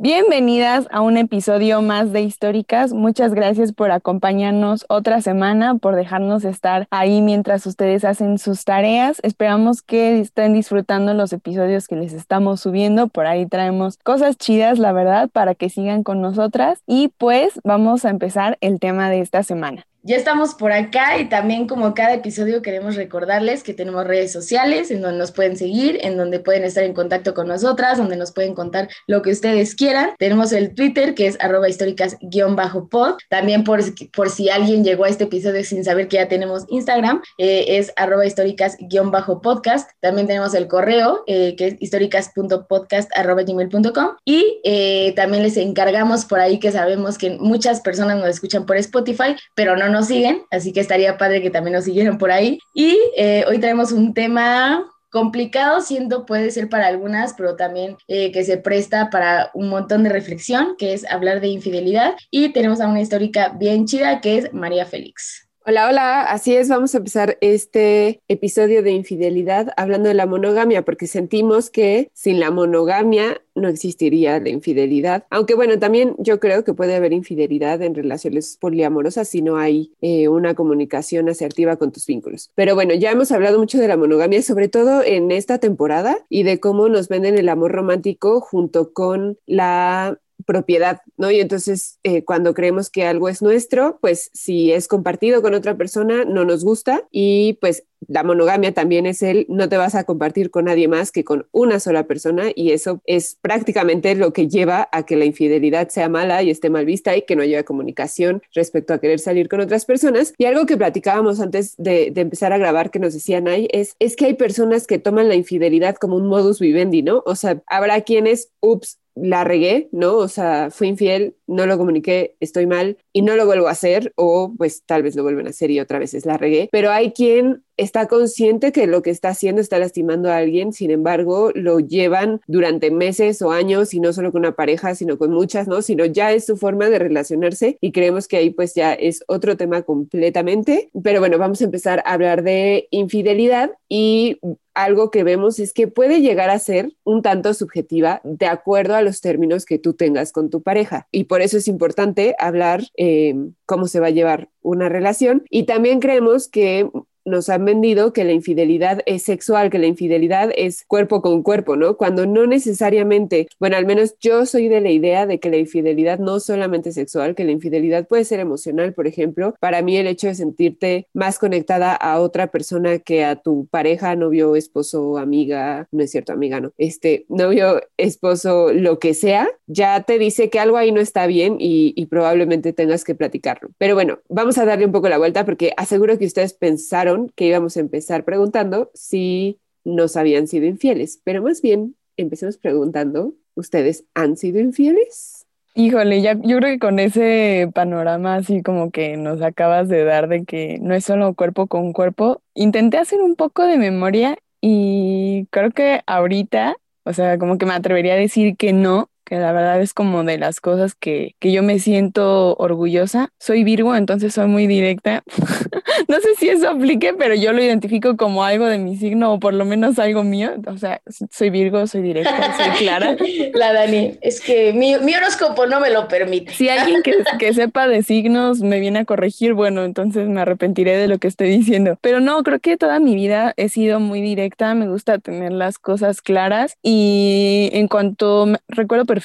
Bienvenidas a un episodio más de Históricas. Muchas gracias por acompañarnos otra semana, por dejarnos estar ahí mientras ustedes hacen sus tareas. Esperamos que estén disfrutando los episodios que les estamos subiendo. Por ahí traemos cosas chidas, la verdad, para que sigan con nosotras. Y pues vamos a empezar el tema de esta semana. Ya estamos por acá y también como cada episodio queremos recordarles que tenemos redes sociales en donde nos pueden seguir, en donde pueden estar en contacto con nosotras, donde nos pueden contar lo que ustedes quieran. Tenemos el Twitter que es arroba históricas-pod. También por, por si alguien llegó a este episodio sin saber que ya tenemos Instagram, eh, es arroba históricas-podcast. También tenemos el correo eh, que es históricas.podcast.gmail.com y eh, también les encargamos por ahí que sabemos que muchas personas nos escuchan por Spotify, pero no nos siguen, así que estaría padre que también nos siguieran por ahí. Y eh, hoy tenemos un tema complicado, siendo puede ser para algunas, pero también eh, que se presta para un montón de reflexión, que es hablar de infidelidad. Y tenemos a una histórica bien chida, que es María Félix. Hola, hola, así es, vamos a empezar este episodio de infidelidad hablando de la monogamia, porque sentimos que sin la monogamia no existiría la infidelidad. Aunque bueno, también yo creo que puede haber infidelidad en relaciones poliamorosas si no hay eh, una comunicación asertiva con tus vínculos. Pero bueno, ya hemos hablado mucho de la monogamia, sobre todo en esta temporada, y de cómo nos venden el amor romántico junto con la propiedad, ¿no? Y entonces eh, cuando creemos que algo es nuestro, pues si es compartido con otra persona, no nos gusta y pues la monogamia también es el no te vas a compartir con nadie más que con una sola persona y eso es prácticamente lo que lleva a que la infidelidad sea mala y esté mal vista y que no haya comunicación respecto a querer salir con otras personas. Y algo que platicábamos antes de, empezar a grabar que nos decían ahí es, es que hay personas que toman la infidelidad como un modus vivendi, ¿no? O sea, habrá quienes, ups, la regué, ¿no? O sea, fui infiel, no lo comuniqué, estoy mal y no lo vuelvo a hacer o pues tal vez lo vuelven a hacer y otra vez es la regué, pero hay quien está consciente que lo que está haciendo está lastimando a alguien, sin embargo, lo llevan durante meses o años y no solo con una pareja, sino con muchas, ¿no? Sino ya es su forma de relacionarse y creemos que ahí pues ya es otro tema completamente. Pero bueno, vamos a empezar a hablar de infidelidad y algo que vemos es que puede llegar a ser un tanto subjetiva de acuerdo a los términos que tú tengas con tu pareja. Y por eso es importante hablar eh, cómo se va a llevar una relación. Y también creemos que nos han vendido que la infidelidad es sexual, que la infidelidad es cuerpo con cuerpo, ¿no? Cuando no necesariamente, bueno, al menos yo soy de la idea de que la infidelidad no solamente es sexual, que la infidelidad puede ser emocional, por ejemplo. Para mí el hecho de sentirte más conectada a otra persona que a tu pareja, novio, esposo, amiga, no es cierto, amiga, no, este, novio, esposo, lo que sea, ya te dice que algo ahí no está bien y, y probablemente tengas que platicarlo. Pero bueno, vamos a darle un poco la vuelta porque aseguro que ustedes pensaron que íbamos a empezar preguntando si nos habían sido infieles, pero más bien empecemos preguntando, ¿ustedes han sido infieles? Híjole, ya, yo creo que con ese panorama así como que nos acabas de dar de que no es solo cuerpo con cuerpo, intenté hacer un poco de memoria y creo que ahorita, o sea, como que me atrevería a decir que no, que la verdad es como de las cosas que, que yo me siento orgullosa. Soy Virgo, entonces soy muy directa. no sé si eso aplique, pero yo lo identifico como algo de mi signo o por lo menos algo mío. O sea, soy Virgo, soy directa, soy clara. La Dani, es que mi, mi horóscopo no me lo permite. Si alguien que, que sepa de signos me viene a corregir, bueno, entonces me arrepentiré de lo que estoy diciendo. Pero no, creo que toda mi vida he sido muy directa, me gusta tener las cosas claras y en cuanto recuerdo perfectamente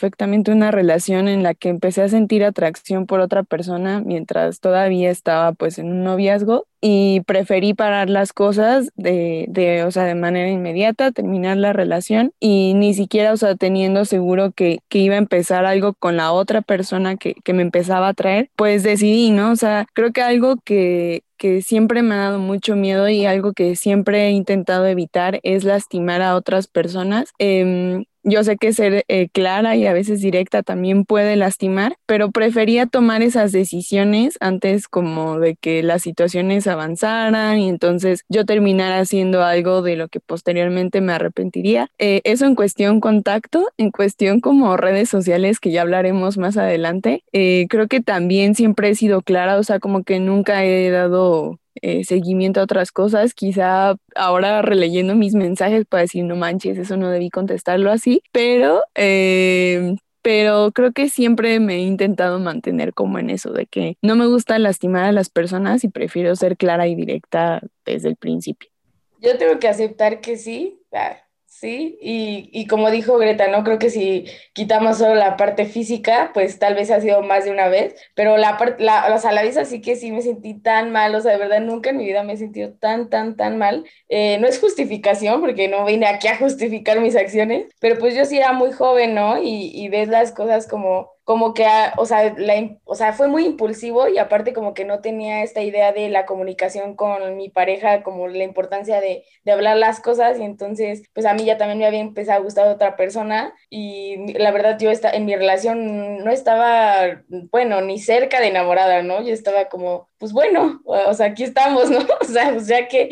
una relación en la que empecé a sentir atracción por otra persona mientras todavía estaba pues en un noviazgo y preferí parar las cosas de, de, o sea, de manera inmediata, terminar la relación y ni siquiera, o sea, teniendo seguro que, que iba a empezar algo con la otra persona que, que me empezaba a traer, pues decidí, ¿no? O sea, creo que algo que, que siempre me ha dado mucho miedo y algo que siempre he intentado evitar es lastimar a otras personas. Eh, yo sé que ser eh, clara y a veces directa también puede lastimar, pero prefería tomar esas decisiones antes como de que las situaciones avanzaran y entonces yo terminara haciendo algo de lo que posteriormente me arrepentiría. Eh, eso en cuestión contacto, en cuestión como redes sociales que ya hablaremos más adelante, eh, creo que también siempre he sido clara, o sea, como que nunca he dado eh, seguimiento a otras cosas. Quizá ahora releyendo mis mensajes para decir, no manches, eso no debí contestarlo así, pero, eh, pero creo que siempre me he intentado mantener como en eso, de que no me gusta lastimar a las personas y prefiero ser clara y directa desde el principio. Yo tengo que aceptar que sí. Sí, y, y, como dijo Greta, ¿no? Creo que si quitamos solo la parte física, pues tal vez ha sido más de una vez, pero la parte, la, o sea, la vez así que sí me sentí tan mal, o sea, de verdad nunca en mi vida me he sentido tan, tan, tan mal. Eh, no es justificación, porque no vine aquí a justificar mis acciones, pero pues yo sí era muy joven, ¿no? Y, y ves las cosas como como que, ah, o sea, la, o sea, fue muy impulsivo y aparte como que no tenía esta idea de la comunicación con mi pareja, como la importancia de, de, hablar las cosas y entonces, pues a mí ya también me había empezado a gustar otra persona y la verdad yo está, en mi relación no estaba, bueno, ni cerca de enamorada, ¿no? Yo estaba como, pues bueno, o sea, aquí estamos, ¿no? O sea, pues ya que,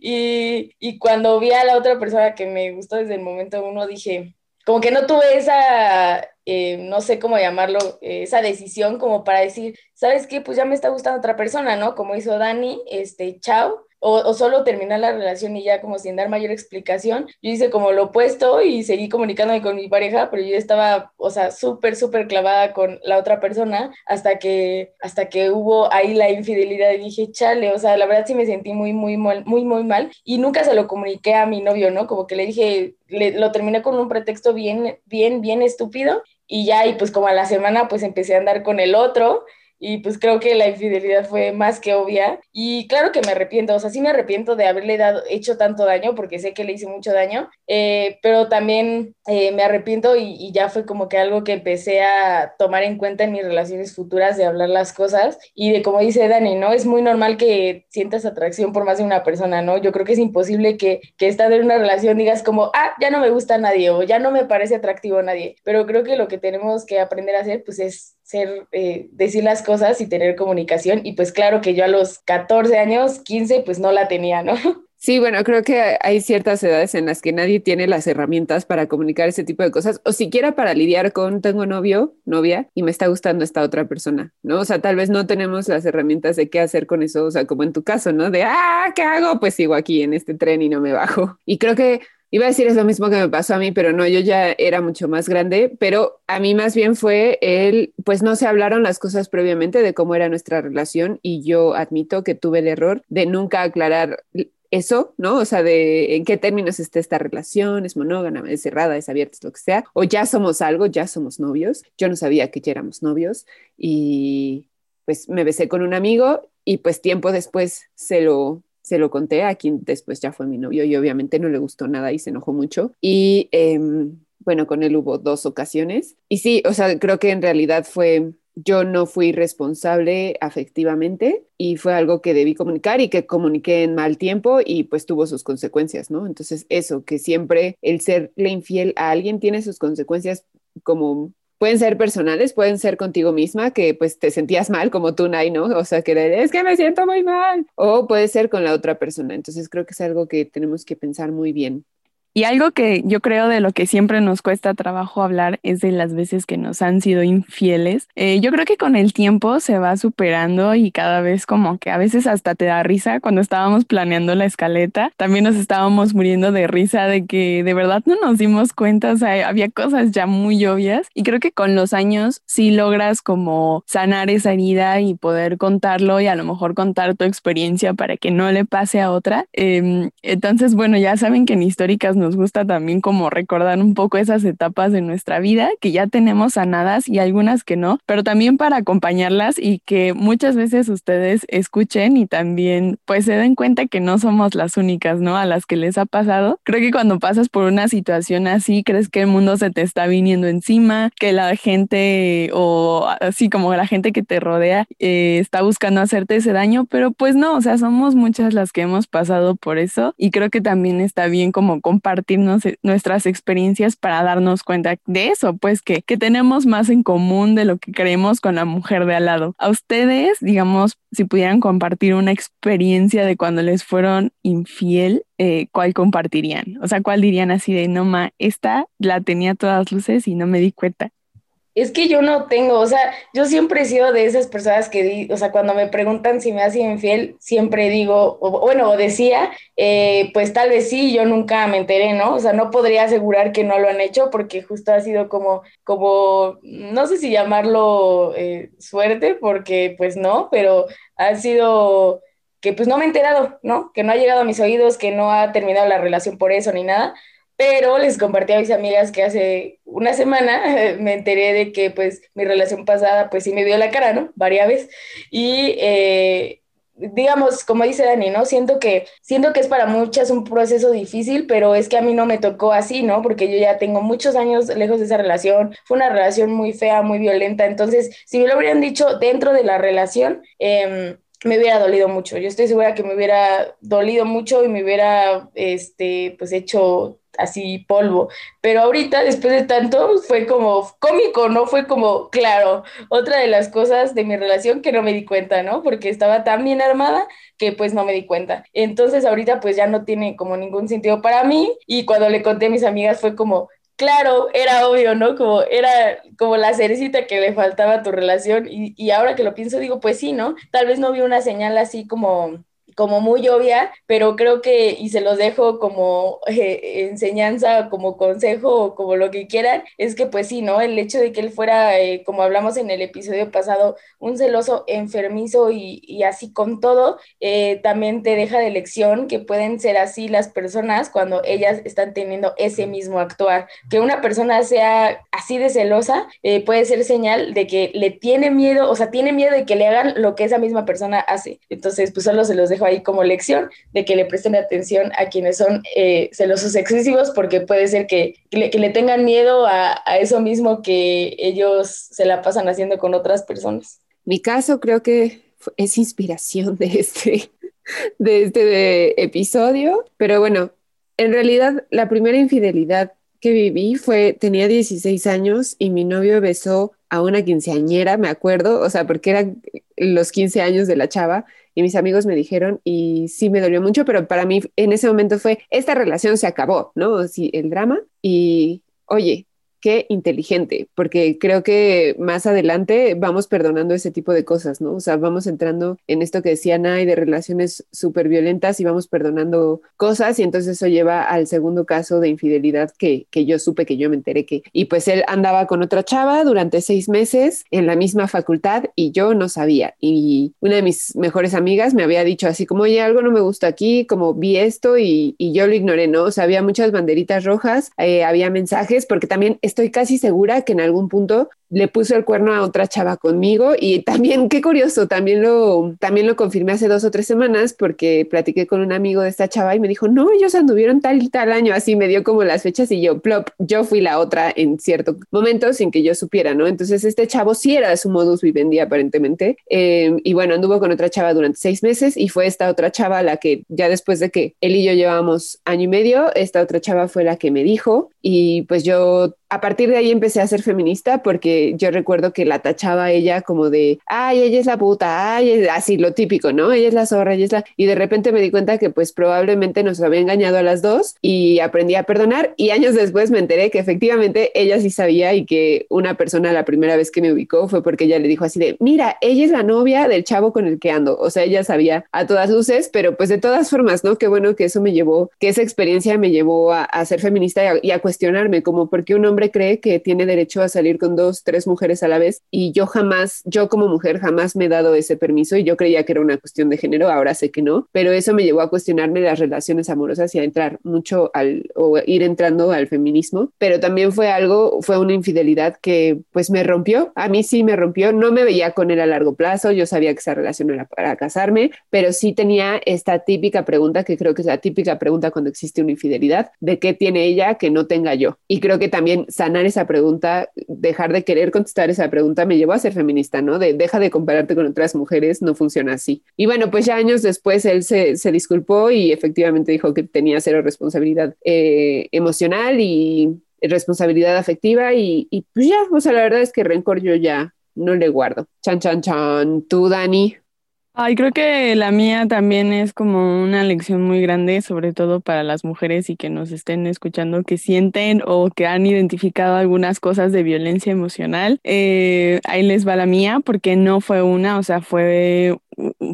y, y cuando vi a la otra persona que me gustó desde el momento uno, dije, como que no tuve esa eh, no sé cómo llamarlo, eh, esa decisión como para decir, ¿sabes qué? Pues ya me está gustando otra persona, ¿no? Como hizo Dani, este, chao o, solo terminar la relación y ya como sin dar mayor explicación. Yo hice como lo opuesto y seguí comunicándome con mi pareja, pero yo estaba, o sea, súper, súper clavada con la otra persona hasta que, hasta que hubo ahí la infidelidad y dije, chale, o sea, la verdad sí me sentí muy, muy, muy, muy, muy mal y nunca se lo comuniqué a mi novio, ¿no? Como que le dije, le, lo terminé con un pretexto bien, bien, bien estúpido y ya, y pues como a la semana pues empecé a andar con el otro y pues creo que la infidelidad fue más que obvia y claro que me arrepiento, o sea, sí me arrepiento de haberle dado, hecho tanto daño porque sé que le hice mucho daño, eh, pero también eh, me arrepiento y, ya fue como que algo que empecé a tomar en cuenta en mis relaciones futuras de hablar las cosas y de como dice Dani, ¿no? Es muy normal que sientas atracción por más de una persona, ¿no? Yo creo que es imposible que, que estando en una relación digas como, ah, ya no me gusta nadie o ya no me parece atractivo a nadie, pero creo que lo que tenemos que aprender a hacer pues es ser, eh, decir las cosas y tener comunicación. Y pues claro que yo a los 14 años, 15, pues no la tenía, ¿no? Sí, bueno, creo que hay ciertas edades en las que nadie tiene las herramientas para comunicar ese tipo de cosas, o siquiera para lidiar con tengo novio, novia, y me está gustando esta otra persona, ¿no? O sea, tal vez no tenemos las herramientas de qué hacer con eso, o sea, como en tu caso, ¿no? De, ah, ¿qué hago? Pues sigo aquí en este tren y no me bajo. Y creo que Iba a decir es lo mismo que me pasó a mí, pero no, yo ya era mucho más grande, pero a mí más bien fue el, pues no se hablaron las cosas previamente de cómo era nuestra relación y yo admito que tuve el error de nunca aclarar eso, ¿no? O sea, de en qué términos está esta relación, es monógama, es cerrada, es abierta, es lo que sea, o ya somos algo, ya somos novios. Yo no sabía que ya éramos novios y pues me besé con un amigo y pues tiempo después se lo se lo conté a quien después ya fue mi novio y obviamente no le gustó nada y se enojó mucho. Y em, bueno, con él hubo dos ocasiones. Y sí, o sea, creo que en realidad fue, yo no fui responsable afectivamente y fue algo que debí comunicar y que comuniqué en mal tiempo y pues tuvo sus consecuencias, ¿no? Entonces eso, que siempre el serle infiel a alguien tiene sus consecuencias como pueden ser personales, pueden ser contigo misma, que pues te sentías mal como tú, Nay, ¿no? O sea, que es que me siento muy mal. O puede ser con la otra persona. Entonces creo que es algo que tenemos que pensar muy bien. Y algo que yo creo de lo que siempre nos cuesta trabajo hablar es de las veces que nos han sido infieles. Eh, yo creo que con el tiempo se va superando y cada vez como que a veces hasta te da risa cuando estábamos planeando la escaleta. También nos estábamos muriendo de risa de que de verdad no nos dimos cuenta, o sea, había cosas ya muy obvias y creo que con los años sí logras como sanar esa herida y poder contarlo y a lo mejor contar tu experiencia para que no le pase a otra. Em, entonces, bueno, ya saben que en históricas nos gusta también como recordar un poco esas etapas de nuestra vida que ya tenemos sanadas y algunas que no, pero también para acompañarlas y que muchas veces ustedes escuchen y también pues se den cuenta que no somos las únicas, ¿no? A las que les ha pasado. Creo que cuando pasas por una situación así, crees que el mundo se te está viniendo encima, que la gente o así como la gente que te rodea eh, está buscando hacerte ese daño, pero pues no, o sea, somos muchas las que hemos pasado por eso y creo que también está bien como compartir compartirnos nuestras experiencias para darnos cuenta de eso, pues que, que tenemos más en común de lo que creemos con la mujer de al lado. A ustedes, digamos, si pudieran compartir una experiencia de cuando les fueron infiel, eh, ¿cuál compartirían? O sea, ¿cuál dirían así de, no, ma, esta la tenía todas luces y no me di cuenta? Es que yo no tengo, o sea, yo siempre he sido de esas personas que, o sea, cuando me preguntan si me ha sido infiel, siempre digo, bueno, o decía, eh, pues tal vez sí, yo nunca me enteré, ¿no? O sea, no podría asegurar que no lo han hecho porque justo ha sido como, como, no sé si llamarlo eh, suerte, porque pues no, pero ha sido que pues no me he enterado, ¿no? Que no ha llegado a mis oídos, que no ha terminado la relación por eso ni nada pero les compartí a mis amigas que hace una semana me enteré de que pues mi relación pasada pues sí me dio la cara, ¿no? Varias veces. Y eh, digamos, como dice Dani, ¿no? Siento que, siento que es para muchas un proceso difícil, pero es que a mí no me tocó así, ¿no? Porque yo ya tengo muchos años lejos de esa relación, fue una relación muy fea, muy violenta, entonces, si me lo hubieran dicho dentro de la relación, eh, me hubiera dolido mucho. Yo estoy segura que me hubiera dolido mucho y me hubiera, este, pues hecho así polvo. Pero ahorita, después de tanto, fue como cómico, ¿no? Fue como, claro, otra de las cosas de mi relación que no me di cuenta, ¿no? Porque estaba tan bien armada que pues no me di cuenta. Entonces ahorita pues ya no tiene como ningún sentido para mí y cuando le conté a mis amigas fue como, claro, era obvio, ¿no? Como era como la cerecita que le faltaba a tu relación y, y ahora que lo pienso digo, pues sí, ¿no? Tal vez no vi una señal así como como muy obvia, pero creo que, y se los dejo como eh, enseñanza, como consejo, como lo que quieran, es que pues sí, ¿no? El hecho de que él fuera, eh, como hablamos en el episodio pasado, un celoso enfermizo y, y así con todo, eh, también te deja de lección que pueden ser así las personas cuando ellas están teniendo ese mismo actuar. Que una persona sea así de celosa puede ser señal de que le tiene miedo, o sea, tiene miedo de que le hagan lo que esa misma persona hace. Entonces, pues solo se los dejo ahí como lección de que le presten atención a quienes son eh, celosos excesivos porque puede ser que, le, tengan miedo a, eso mismo que ellos se la pasan haciendo con otras personas. Mi caso creo que es inspiración de este, de este episodio, pero bueno, en realidad la primera infidelidad que viví fue, tenía 16 años y mi novio besó a una quinceañera, me acuerdo, o sea, porque eran los 15 años de la chava y mis amigos me dijeron y sí me dolió mucho, pero para mí en ese momento fue, esta relación se acabó, ¿no? Sí, el drama y, oye, qué inteligente, porque creo que más adelante vamos perdonando ese tipo de cosas, ¿no? O sea, vamos entrando en esto que decía Nay de relaciones súper violentas y vamos perdonando cosas y entonces eso lleva al segundo caso de infidelidad que, que yo supe, que yo me enteré que, y pues él andaba con otra chava durante seis meses en la misma facultad y yo no sabía. Y una de mis mejores amigas me había dicho así como, oye, algo no me gusta aquí, como vi esto y, y yo lo ignoré, ¿no? O sea, había muchas banderitas rojas, eh, había mensajes, porque también estoy casi segura que en algún punto le puso el cuerno a otra chava conmigo y también, qué curioso, también lo, también lo confirmé hace dos o tres semanas porque platiqué con un amigo de esta chava y me dijo, no, ellos anduvieron tal y tal año, así me dio como las fechas y yo, plop, yo fui la otra en cierto momento sin que yo supiera, ¿no? Entonces este chavo sí era su modus vivendi aparentemente eh, y bueno, anduvo con otra chava durante seis meses y fue esta otra chava la que ya después de que él y yo llevábamos año y medio, esta otra chava fue la que me dijo y pues yo a partir de ahí empecé a ser feminista porque yo recuerdo que la tachaba ella como de, ay, ella es la puta, ay, así lo típico, ¿no? Ella es la zorra, ella es la... Y de repente me di cuenta que pues probablemente nos había engañado a las dos y aprendí a perdonar y años después me enteré que efectivamente ella sí sabía y que una persona la primera vez que me ubicó fue porque ella le dijo así de, mira, ella es la novia del chavo con el que ando. O sea, ella sabía a todas luces, pero pues de todas formas, ¿no? Qué bueno que eso me llevó, que esa experiencia me llevó a, ser feminista y a, y a cuestionarme como por qué un hombre cree que tiene derecho a salir con dos, tres mujeres a la vez y yo jamás, yo como mujer jamás me he dado ese permiso y yo creía que era una cuestión de género, ahora sé que no, pero eso me llevó a cuestionarme las relaciones amorosas y a entrar mucho al, o ir entrando al feminismo, pero también fue algo, fue una infidelidad que pues me rompió, a mí sí me rompió, no me veía con él a largo plazo, yo sabía que esa relación era para casarme, pero sí tenía esta típica pregunta que creo que es la típica pregunta cuando existe una infidelidad, de qué tiene ella que no tenga yo. Y creo que también sanar esa pregunta, dejar de querer contestar esa pregunta me llevó a ser feminista, ¿no? De deja de compararte con otras mujeres, no funciona así. Y bueno, pues ya años después él se, se disculpó y efectivamente dijo que tenía cero responsabilidad eh, emocional y responsabilidad afectiva y, y pues ya, o sea, la verdad es que rencor yo ya no le guardo. Chan, chan, chan. ¿Tú, Dani? Ay, creo que la mía también es como una lección muy grande, sobre todo para las mujeres y que nos estén escuchando, que sienten o que han identificado algunas cosas de violencia emocional. Eh, ahí les va la mía, porque no fue una, o sea, fue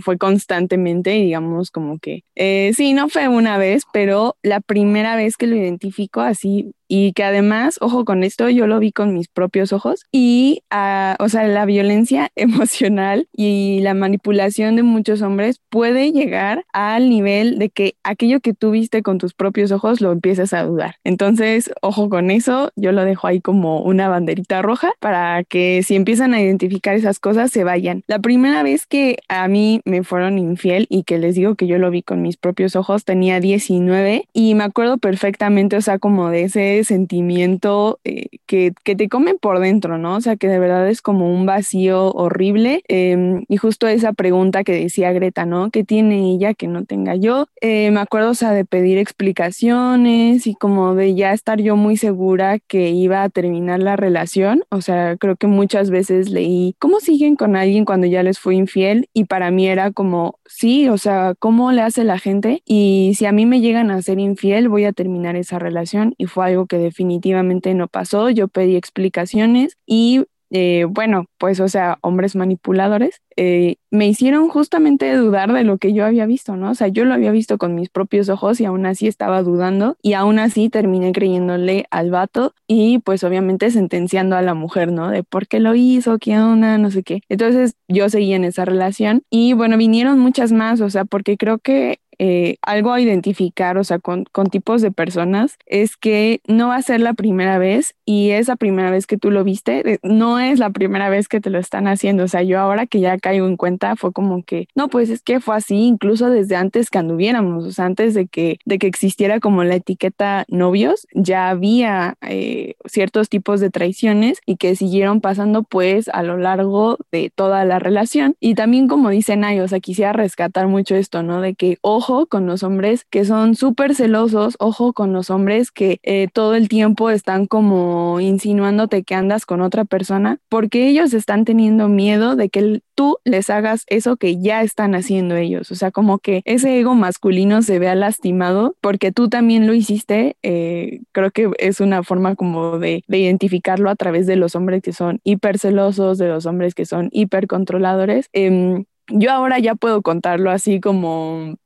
fue constantemente, digamos, como que, eh, sí, no fue una vez, pero la primera vez que lo identifico así y que además, ojo con esto, yo lo vi con mis propios ojos y, ah, o sea, la violencia emocional y la manipulación de muchos hombres puede llegar al nivel de que aquello que tú viste con tus propios ojos lo empiezas a dudar. Entonces, ojo con eso, yo lo dejo ahí como una banderita roja para que si empiezan a identificar esas cosas se vayan. La primera vez que a mí me fueron infiel y que les digo que yo lo vi con mis propios ojos, tenía 19 y me acuerdo perfectamente, o sea, como de ese sentimiento eh, que, que, te comen por dentro, ¿no? O sea, que de verdad es como un vacío horrible. Em, y justo esa pregunta que decía Greta, ¿no? ¿Qué tiene ella que no tenga yo? Eh, me acuerdo, o sea, de pedir explicaciones y como de ya estar yo muy segura que iba a terminar la relación. O sea, creo que muchas veces leí cómo siguen con alguien cuando ya les fue infiel y para mí era como, sí, o sea, ¿cómo le hace la gente? Y si a mí me llegan a ser infiel, voy a terminar esa relación y fue algo que definitivamente no pasó. Yo pedí explicaciones y eh, bueno, pues o sea, hombres manipuladores, eh, me hicieron justamente dudar de lo que yo había visto, ¿no? O sea, yo lo había visto con mis propios ojos y aún así estaba dudando y aún así terminé creyéndole al vato y pues obviamente sentenciando a la mujer, ¿no? De por qué lo hizo, qué onda, no sé qué. Entonces yo seguí en esa relación y bueno, vinieron muchas más, o sea, porque creo que eh, algo a identificar, o sea, con, tipos de personas, es que no va a ser la primera vez y esa primera vez que tú lo viste, no es la primera vez que te lo están haciendo. O sea, yo ahora que ya caigo en cuenta, fue como que, no, pues es que fue así, incluso desde antes que anduviéramos, o sea, antes de que, de que existiera como la etiqueta novios, ya había eh, ciertos tipos de traiciones y que siguieron pasando pues a lo largo de toda la relación. Y también como dicen ahí, o sea, quisiera rescatar mucho esto, ¿no? De que, ojo, con los hombres que son súper celosos, ojo con los hombres que eh, todo el tiempo están como insinuándote que andas con otra persona, porque ellos están teniendo miedo de que tú les hagas eso que ya están haciendo ellos. O sea, como que ese ego masculino se vea lastimado porque tú también lo hiciste. Eh, creo que es una forma como de, identificarlo a través de los hombres que son hiper celosos, de los hombres que son hiper controladores. Em, yo ahora ya puedo contarlo así como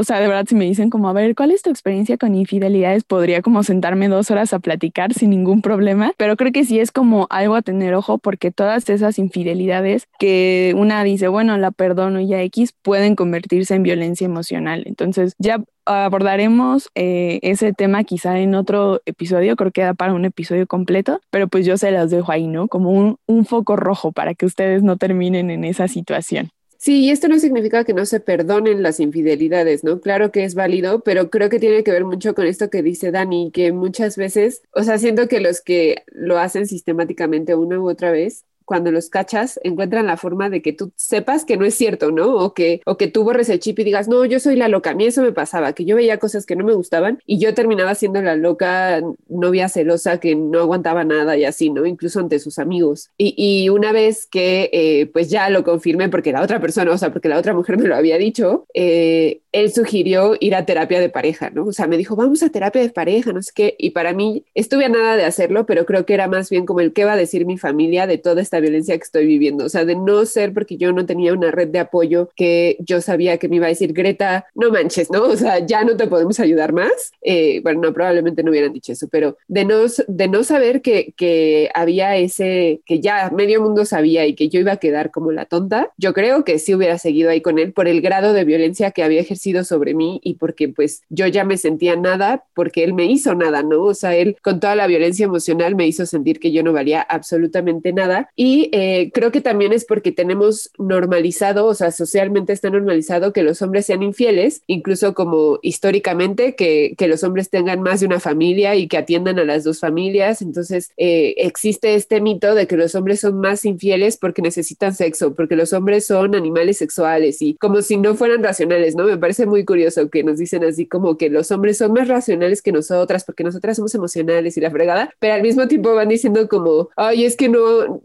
o sea, de verdad, si me dicen como, a ver, ¿cuál es tu experiencia con infidelidades? Podría como sentarme dos horas a platicar sin ningún problema, pero creo que sí es como algo a tener ojo porque todas esas infidelidades que una dice, bueno, la perdono y ya X, pueden convertirse en violencia emocional. Entonces, ya abordaremos eh, ese tema quizá en otro episodio, creo que da para un episodio completo, pero pues yo se las dejo ahí, ¿no? Como un, un foco rojo para que ustedes no terminen en esa situación. Sí, y esto no significa que no se perdonen las infidelidades, ¿no? Claro que es válido, pero creo que tiene que ver mucho con esto que dice Dani, que muchas veces, o sea, siento que los que lo hacen sistemáticamente una u otra vez, cuando los cachas, encuentran la forma de que tú sepas que no es cierto, ¿no? O que, o que tú borres el chip y digas, no, yo soy la loca. A mí eso me pasaba, que yo veía cosas que no me gustaban y yo terminaba siendo la loca novia celosa que no aguantaba nada y así, ¿no? Incluso ante sus amigos. Y, y una vez que, eh, pues ya lo confirmé porque la otra persona, o sea, porque la otra mujer me lo había dicho, eh, él sugirió ir a terapia de pareja, ¿no? O sea, me dijo, vamos a terapia de pareja, no sé qué. Y para mí estuve a nada de hacerlo, pero creo que era más bien como el qué va a decir mi familia de toda esta violencia que estoy viviendo. O sea, de no ser porque yo no tenía una red de apoyo que yo sabía que me iba a decir, Greta, no manches, ¿no? O sea, ya no te podemos ayudar más. Eh, bueno, no, probablemente no hubieran dicho eso, pero de no, de no saber que, que había ese, que ya medio mundo sabía y que yo iba a quedar como la tonta, yo creo que sí hubiera seguido ahí con él por el grado de violencia que había ejercido sobre mí y porque pues yo ya me sentía nada porque él me hizo nada, ¿no? O sea, él con toda la violencia emocional me hizo sentir que yo no valía absolutamente nada Y eh, creo que también es porque tenemos normalizado, o sea, socialmente está normalizado que los hombres sean infieles, incluso como históricamente, que, que los hombres tengan más de una familia y que atiendan a las dos familias. Entonces, eh, existe este mito de que los hombres son más infieles porque necesitan sexo, porque los hombres son animales sexuales y como si no fueran racionales, ¿no? Me parece muy curioso que nos dicen así como que los hombres son más racionales que nosotras porque nosotras somos emocionales y la fregada, pero al mismo tiempo van diciendo como, ay, es que no,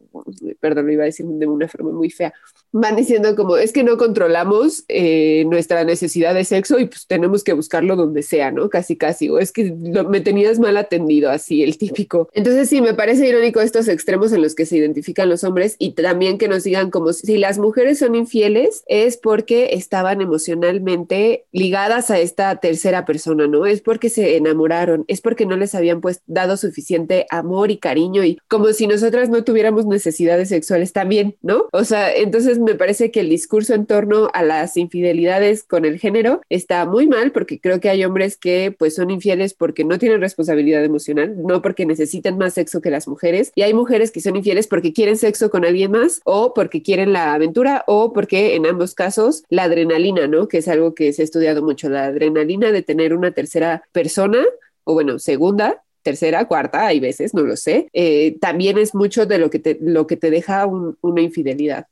perdón, lo iba a decir de una forma muy fea, van diciendo como, es que no controlamos eh, nuestra necesidad de sexo y pues tenemos que buscarlo donde sea, ¿no? Casi, casi, o es que me tenías mal atendido, así, el típico. Entonces sí, me parece irónico estos extremos en los que se identifican los hombres y también que nos digan como si las mujeres son infieles es porque estaban emocionalmente ligadas a esta tercera persona, ¿no? Es porque se enamoraron, es porque no les habían pues dado suficiente amor y cariño y como si nosotras no tuviéramos necesidades sexuales también, ¿no? O sea, entonces me parece que el discurso en torno a las infidelidades con el género está muy mal porque creo que hay hombres que pues son infieles porque no tienen responsabilidad emocional, no porque necesitan más sexo que las mujeres y hay mujeres que son infieles porque quieren sexo con alguien más o porque quieren la aventura o porque en ambos casos la adrenalina, ¿no? Que es algo que se ha estudiado mucho, la adrenalina de tener una tercera persona o bueno, segunda tercera, cuarta, hay veces, no lo sé, eh, también es mucho de lo que te, lo que te deja una infidelidad.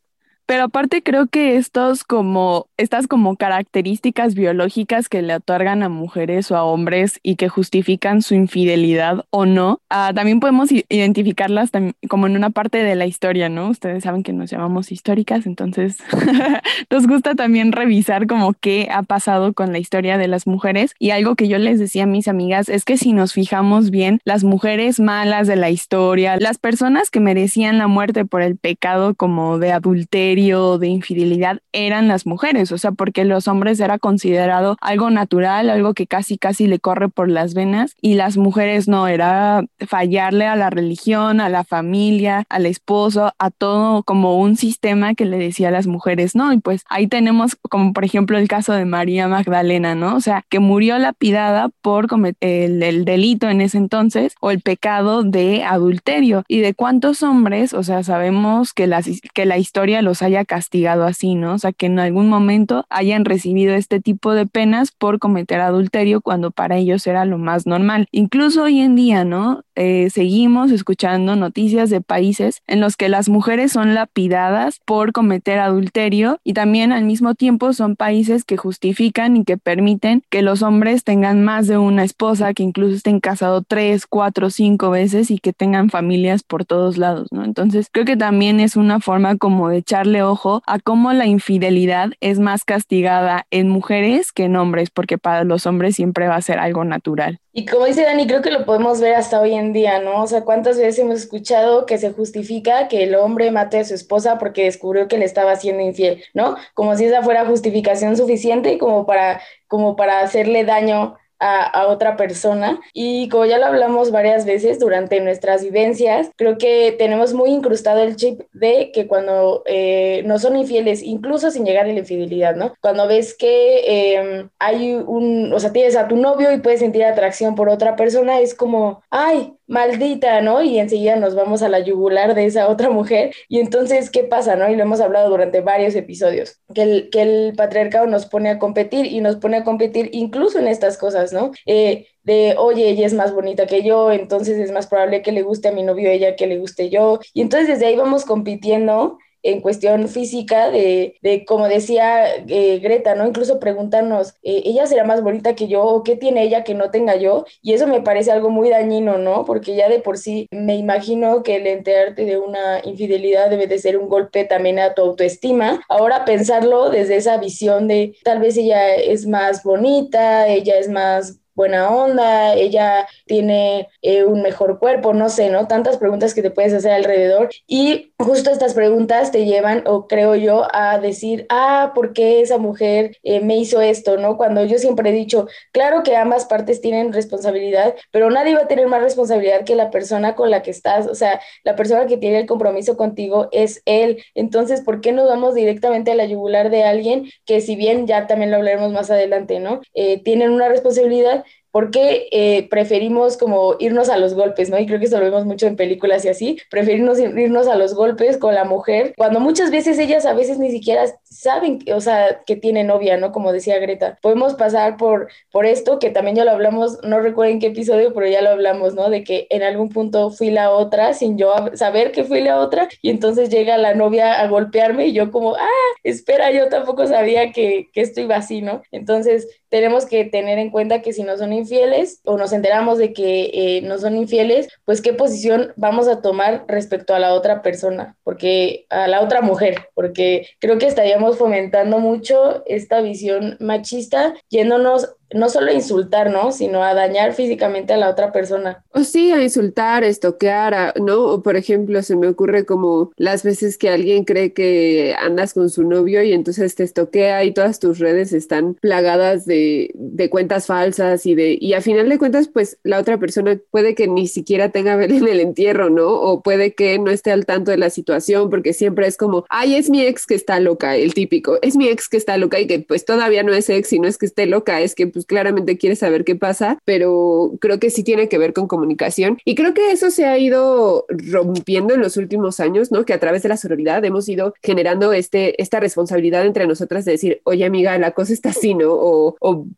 Pero aparte creo que estos como, estas como características biológicas que le otorgan a mujeres o a hombres y que justifican su infidelidad o no, ah, también podemos identificarlas como en una parte de la historia, ¿no? Ustedes saben que nos llamamos históricas, entonces nos gusta también revisar como qué ha pasado con la historia de las mujeres. Y algo que yo les decía a mis amigas es que si nos fijamos bien, las mujeres malas de la historia, las personas que merecían la muerte por el pecado como de adulterio, de infidelidad eran las mujeres, o sea, porque los hombres era considerado algo natural, algo que casi casi le corre por las venas y las mujeres no, era fallarle a la religión, a la familia, al esposo, a todo como un sistema que le decía a las mujeres, ¿no? Y pues ahí tenemos como por ejemplo el caso de María Magdalena, ¿no? O sea, que murió lapidada por cometer el, el delito en ese entonces o el pecado de adulterio y de cuántos hombres, o sea, sabemos que, las, que la historia los haya castigado así, ¿no? O sea, que en algún momento hayan recibido este tipo de penas por cometer adulterio cuando para ellos era lo más normal. Incluso hoy en día, ¿no? Eh, seguimos escuchando noticias de países en los que las mujeres son lapidadas por cometer adulterio y también al mismo tiempo son países que justifican y que permiten que los hombres tengan más de una esposa, que incluso estén casados tres, cuatro, cinco veces y que tengan familias por todos lados, ¿no? Entonces creo que también es una forma como de echarle ojo a cómo la infidelidad es más castigada en mujeres que en hombres, porque para los hombres siempre va a ser algo natural. Y como dice Dani, creo que lo podemos ver hasta hoy en día, ¿no? O sea, ¿cuántas veces hemos escuchado que se justifica que el hombre mate a su esposa porque descubrió que le estaba haciendo infiel, ¿no? Como si esa fuera justificación suficiente como para, como para hacerle daño a, otra persona. Y como ya lo hablamos varias veces durante nuestras vivencias, creo que tenemos muy incrustado el chip de que cuando eh, no son infieles, incluso sin llegar a la infidelidad, ¿no? Cuando ves que em, hay un, o sea, tienes a tu novio y puedes sentir atracción por otra persona, es como, ay, maldita, ¿no? Y enseguida nos vamos a la yugular de esa otra mujer. Y entonces, ¿qué pasa, no? Y lo hemos hablado durante varios episodios, que el, que el patriarcado nos pone a competir y nos pone a competir incluso en estas cosas, ¿no? Eh, de, oye, ella es más bonita que yo, entonces es más probable que le guste a mi novio ella que le guste yo. Y entonces desde ahí vamos compitiendo en cuestión física, de, de como decía eh, Greta, ¿no? Incluso preguntarnos, eh, ¿ella será más bonita que yo o qué tiene ella que no tenga yo? Y eso me parece algo muy dañino, ¿no? Porque ya de por sí me imagino que el enterarte de una infidelidad debe de ser un golpe también a tu autoestima. Ahora pensarlo desde esa visión de tal vez ella es más bonita, ella es más buena onda, ella tiene eh, un mejor cuerpo, no sé, ¿no? Tantas preguntas que te puedes hacer alrededor y justo estas preguntas te llevan, o creo yo, a decir, ah, ¿por qué esa mujer eh, me hizo esto, ¿no? Cuando yo siempre he dicho, claro que ambas partes tienen responsabilidad, pero nadie va a tener más responsabilidad que la persona con la que estás, o sea, la persona que tiene el compromiso contigo es él, entonces, ¿por qué no vamos directamente a la yugular de alguien que si bien ya también lo hablaremos más adelante, ¿no? Eh, tienen una responsabilidad, ¿por qué eh, preferimos como irnos a los golpes, ¿no? Y creo que eso lo vemos mucho en películas y así, preferirnos irnos a los golpes con la mujer, cuando muchas veces ellas a veces ni siquiera saben, o sea, que tiene novia, ¿no? Como decía Greta. Podemos pasar por, por esto, que también ya lo hablamos, no recuerdo en qué episodio, pero ya lo hablamos, ¿no? De que en algún punto fui la otra sin yo saber que fui la otra y entonces llega la novia a golpearme y yo como, ah, espera, yo tampoco sabía que, que esto iba así, ¿no? Entonces tenemos que tener en cuenta que si no son infieles o nos enteramos de que eh, no son infieles, pues qué posición vamos a tomar respecto a la otra persona, porque a la otra mujer, porque creo que estaríamos fomentando mucho esta visión machista yéndonos no solo a insultar, ¿no? Sino a dañar físicamente a la otra persona. O sí, a insultar, estoquear, ¿no? O por ejemplo, se me ocurre como las veces que alguien cree que andas con su novio y entonces te estoquea y todas tus redes están plagadas de, de cuentas falsas y de, y a final de cuentas, pues la otra persona puede que ni siquiera tenga ver en el entierro, ¿no? O puede que no esté al tanto de la situación porque siempre es como, ay, es mi ex que está loca, el típico, es mi ex que está loca y que pues todavía no es ex y no es que esté loca, es que pues claramente quiere saber qué pasa, pero creo que sí tiene que ver con comunicación. Y creo que eso se ha ido rompiendo en los últimos años, ¿no? Que a través de la sororidad hemos ido generando este, esta responsabilidad entre nosotras de decir, oye amiga, la cosa está así, ¿no? O,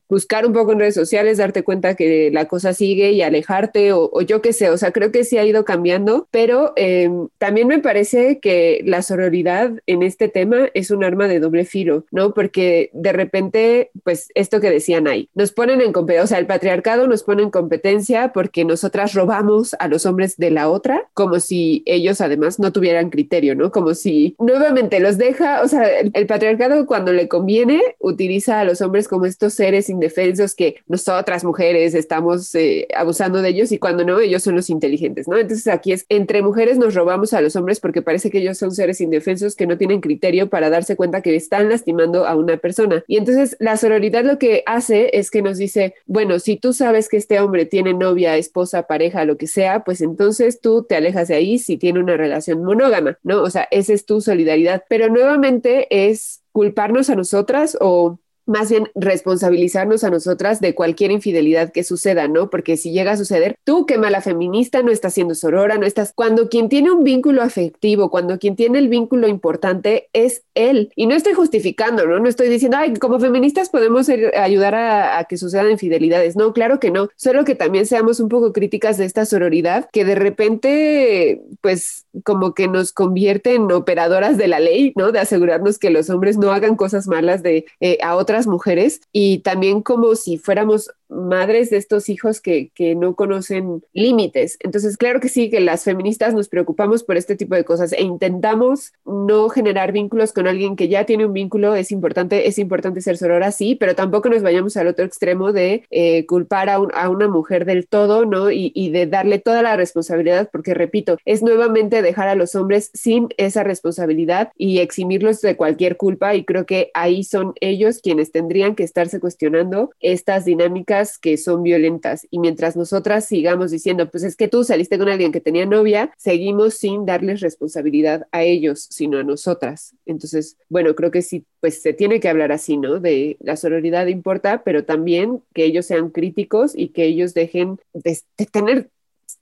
buscar un poco en redes sociales, darte cuenta que la cosa sigue y alejarte, o, o yo qué sé, o sea, creo que sí ha ido cambiando, pero eh, también me parece que la sororidad en este tema es un arma de doble filo, ¿no? Porque de repente, pues esto que decían ahí, nos ponen en competencia, o sea, el patriarcado nos pone en competencia porque nosotras robamos a los hombres de la otra, como si ellos además no tuvieran criterio, ¿no? Como si nuevamente los deja, o sea, el, patriarcado cuando le conviene utiliza a los hombres como estos seres indefensos que nosotras mujeres estamos eh, abusando de ellos y cuando no, ellos son los inteligentes, ¿no? Entonces aquí es, entre mujeres nos robamos a los hombres porque parece que ellos son seres indefensos que no tienen criterio para darse cuenta que están lastimando a una persona. Y entonces la sororidad lo que hace es que nos dice, bueno, si tú sabes que este hombre tiene novia, esposa, pareja, lo que sea, pues entonces tú te alejas de ahí si tiene una relación monógama, ¿no? O sea, esa es tu solidaridad. Pero nuevamente es culparnos a nosotras o más bien responsabilizarnos a nosotras de cualquier infidelidad que suceda, ¿no? Porque si llega a suceder, tú que mala feminista no estás siendo sorora, no estás, cuando quien tiene un vínculo afectivo, cuando quien tiene el vínculo importante es él. Y no estoy justificando, ¿no? No estoy diciendo, ay, como feministas podemos ayudar a, a que sucedan infidelidades. No, claro que no. Solo que también seamos un poco críticas de esta sororidad que de repente, pues, como que nos convierte en operadoras de la ley, ¿no? De asegurarnos que los hombres no hagan cosas malas de eh, a otras mujeres y también como si fuéramos madres de estos hijos que, que no conocen límites. Entonces, claro que sí, que las feministas nos preocupamos por este tipo de cosas e intentamos no generar vínculos con alguien que ya tiene un vínculo. Es importante, es importante ser sorora, sí, pero tampoco nos vayamos al otro extremo de eh, culpar a, a, una mujer del todo, ¿no? Y de darle toda la responsabilidad, porque repito, es nuevamente dejar a los hombres sin esa responsabilidad y eximirlos de cualquier culpa y creo que ahí son ellos quienes tendrían que estarse cuestionando estas dinámicas que son violentas. Y mientras nosotras sigamos diciendo, pues es que tú saliste con alguien que tenía novia, seguimos sin darles responsabilidad a ellos, sino a nosotras. Entonces, bueno, creo que sí, pues se tiene que hablar así, ¿no? De la sororidad importa, pero también que ellos sean críticos y que ellos dejen de, de tener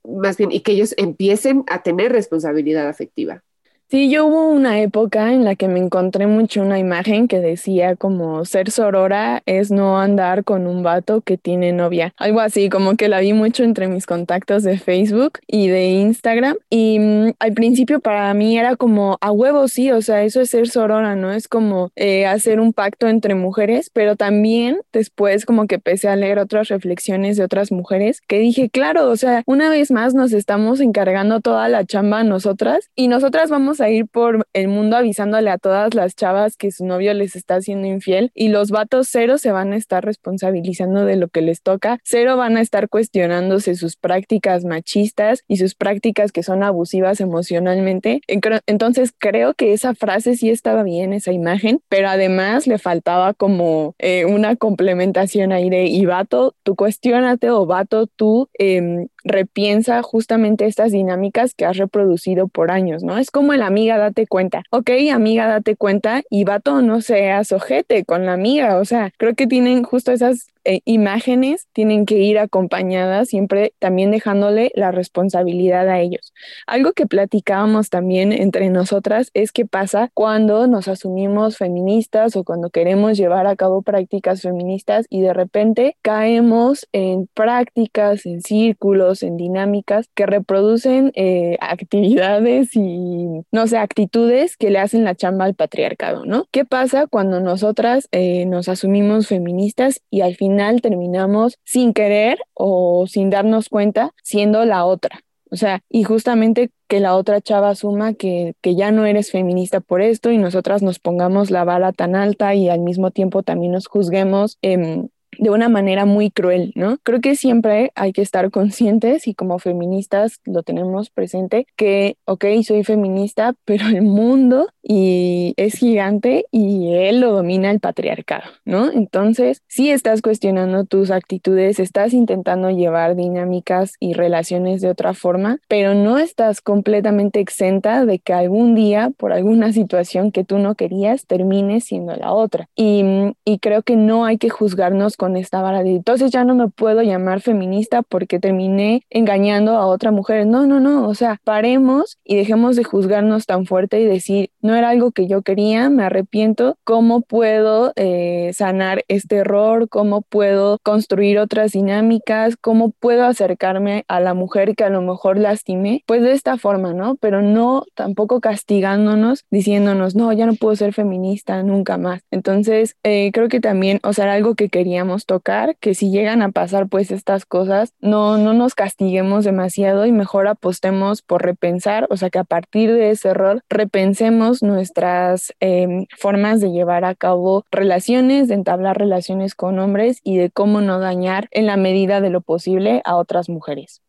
más bien, y que ellos empiecen a tener responsabilidad afectiva. Sí, yo hubo una época en la que me encontré mucho una imagen que decía como ser sorora es no andar con un vato que tiene novia. Algo así, como que la vi mucho entre mis contactos de Facebook y de Instagram. Y mmm, al principio para mí era como a huevo, sí, o sea, eso es ser sorora, ¿no? Es como eh, hacer un pacto entre mujeres, pero también después como que empecé a leer otras reflexiones de otras mujeres que dije, claro, o sea, una vez más nos estamos encargando toda la chamba a nosotras y nosotras vamos a ir por el mundo avisándole a todas las chavas que su novio les está haciendo infiel y los vatos cero se van a estar responsabilizando de lo que les toca, cero van a estar cuestionándose sus prácticas machistas y sus prácticas que son abusivas emocionalmente. Entonces creo que esa frase sí estaba bien, esa imagen, pero además le faltaba como eh, una complementación ahí de y vato, tú cuestionate o vato, tú eh, repiensa justamente estas dinámicas que has reproducido por años, ¿no? Es como el amiga, date cuenta. Ok, amiga, date cuenta y vato, no seas ojete con la amiga. O sea, creo que tienen justo esas eh, imágenes tienen que ir acompañadas, siempre también dejándole la responsabilidad a ellos. Algo que platicábamos también entre nosotras es qué pasa cuando nos asumimos feministas o cuando queremos llevar a cabo prácticas feministas y de repente caemos en prácticas, en círculos, en dinámicas que reproducen eh, actividades y, no sé, actitudes que le hacen la chamba al patriarcado, ¿no? ¿Qué pasa cuando nosotras eh, nos asumimos feministas y al final terminamos sin querer o sin darnos cuenta siendo la otra? O sea, y justamente que la otra chava asuma que, que, ya no eres feminista por esto y nosotras nos pongamos la bala tan alta y al mismo tiempo también nos juzguemos eh, de una manera muy cruel, ¿no? Creo que siempre hay que estar conscientes y como feministas lo tenemos presente que, ok, soy feminista, pero el mundo y es gigante y él lo domina el patriarcado, ¿no? Entonces, si estás cuestionando tus actitudes, estás intentando llevar dinámicas y relaciones de otra forma, pero no estás completamente exenta de que algún día, por alguna situación que tú no querías, termine siendo la otra. Y, y creo que no hay que juzgarnos con con esta vara de entonces ya no me puedo llamar feminista porque terminé engañando a otra mujer. No, no, no, o sea, paremos y dejemos de juzgarnos tan fuerte y decir, no era algo que yo quería, me arrepiento, ¿cómo puedo eh, sanar este error? ¿Cómo puedo construir otras dinámicas? ¿Cómo puedo acercarme a la mujer que a lo mejor lastimé? Pues de esta forma, ¿no? Pero no tampoco castigándonos, diciéndonos, no, ya no puedo ser feminista nunca más. Entonces, eh, creo que también, o sea, era algo que queríamos tocar, que si llegan a pasar pues estas cosas, no, no nos castiguemos demasiado y mejor apostemos por repensar, o sea que a partir de ese error repensemos nuestras em, formas de llevar a cabo relaciones, de entablar relaciones con hombres y de cómo no dañar en la medida de lo posible a otras mujeres.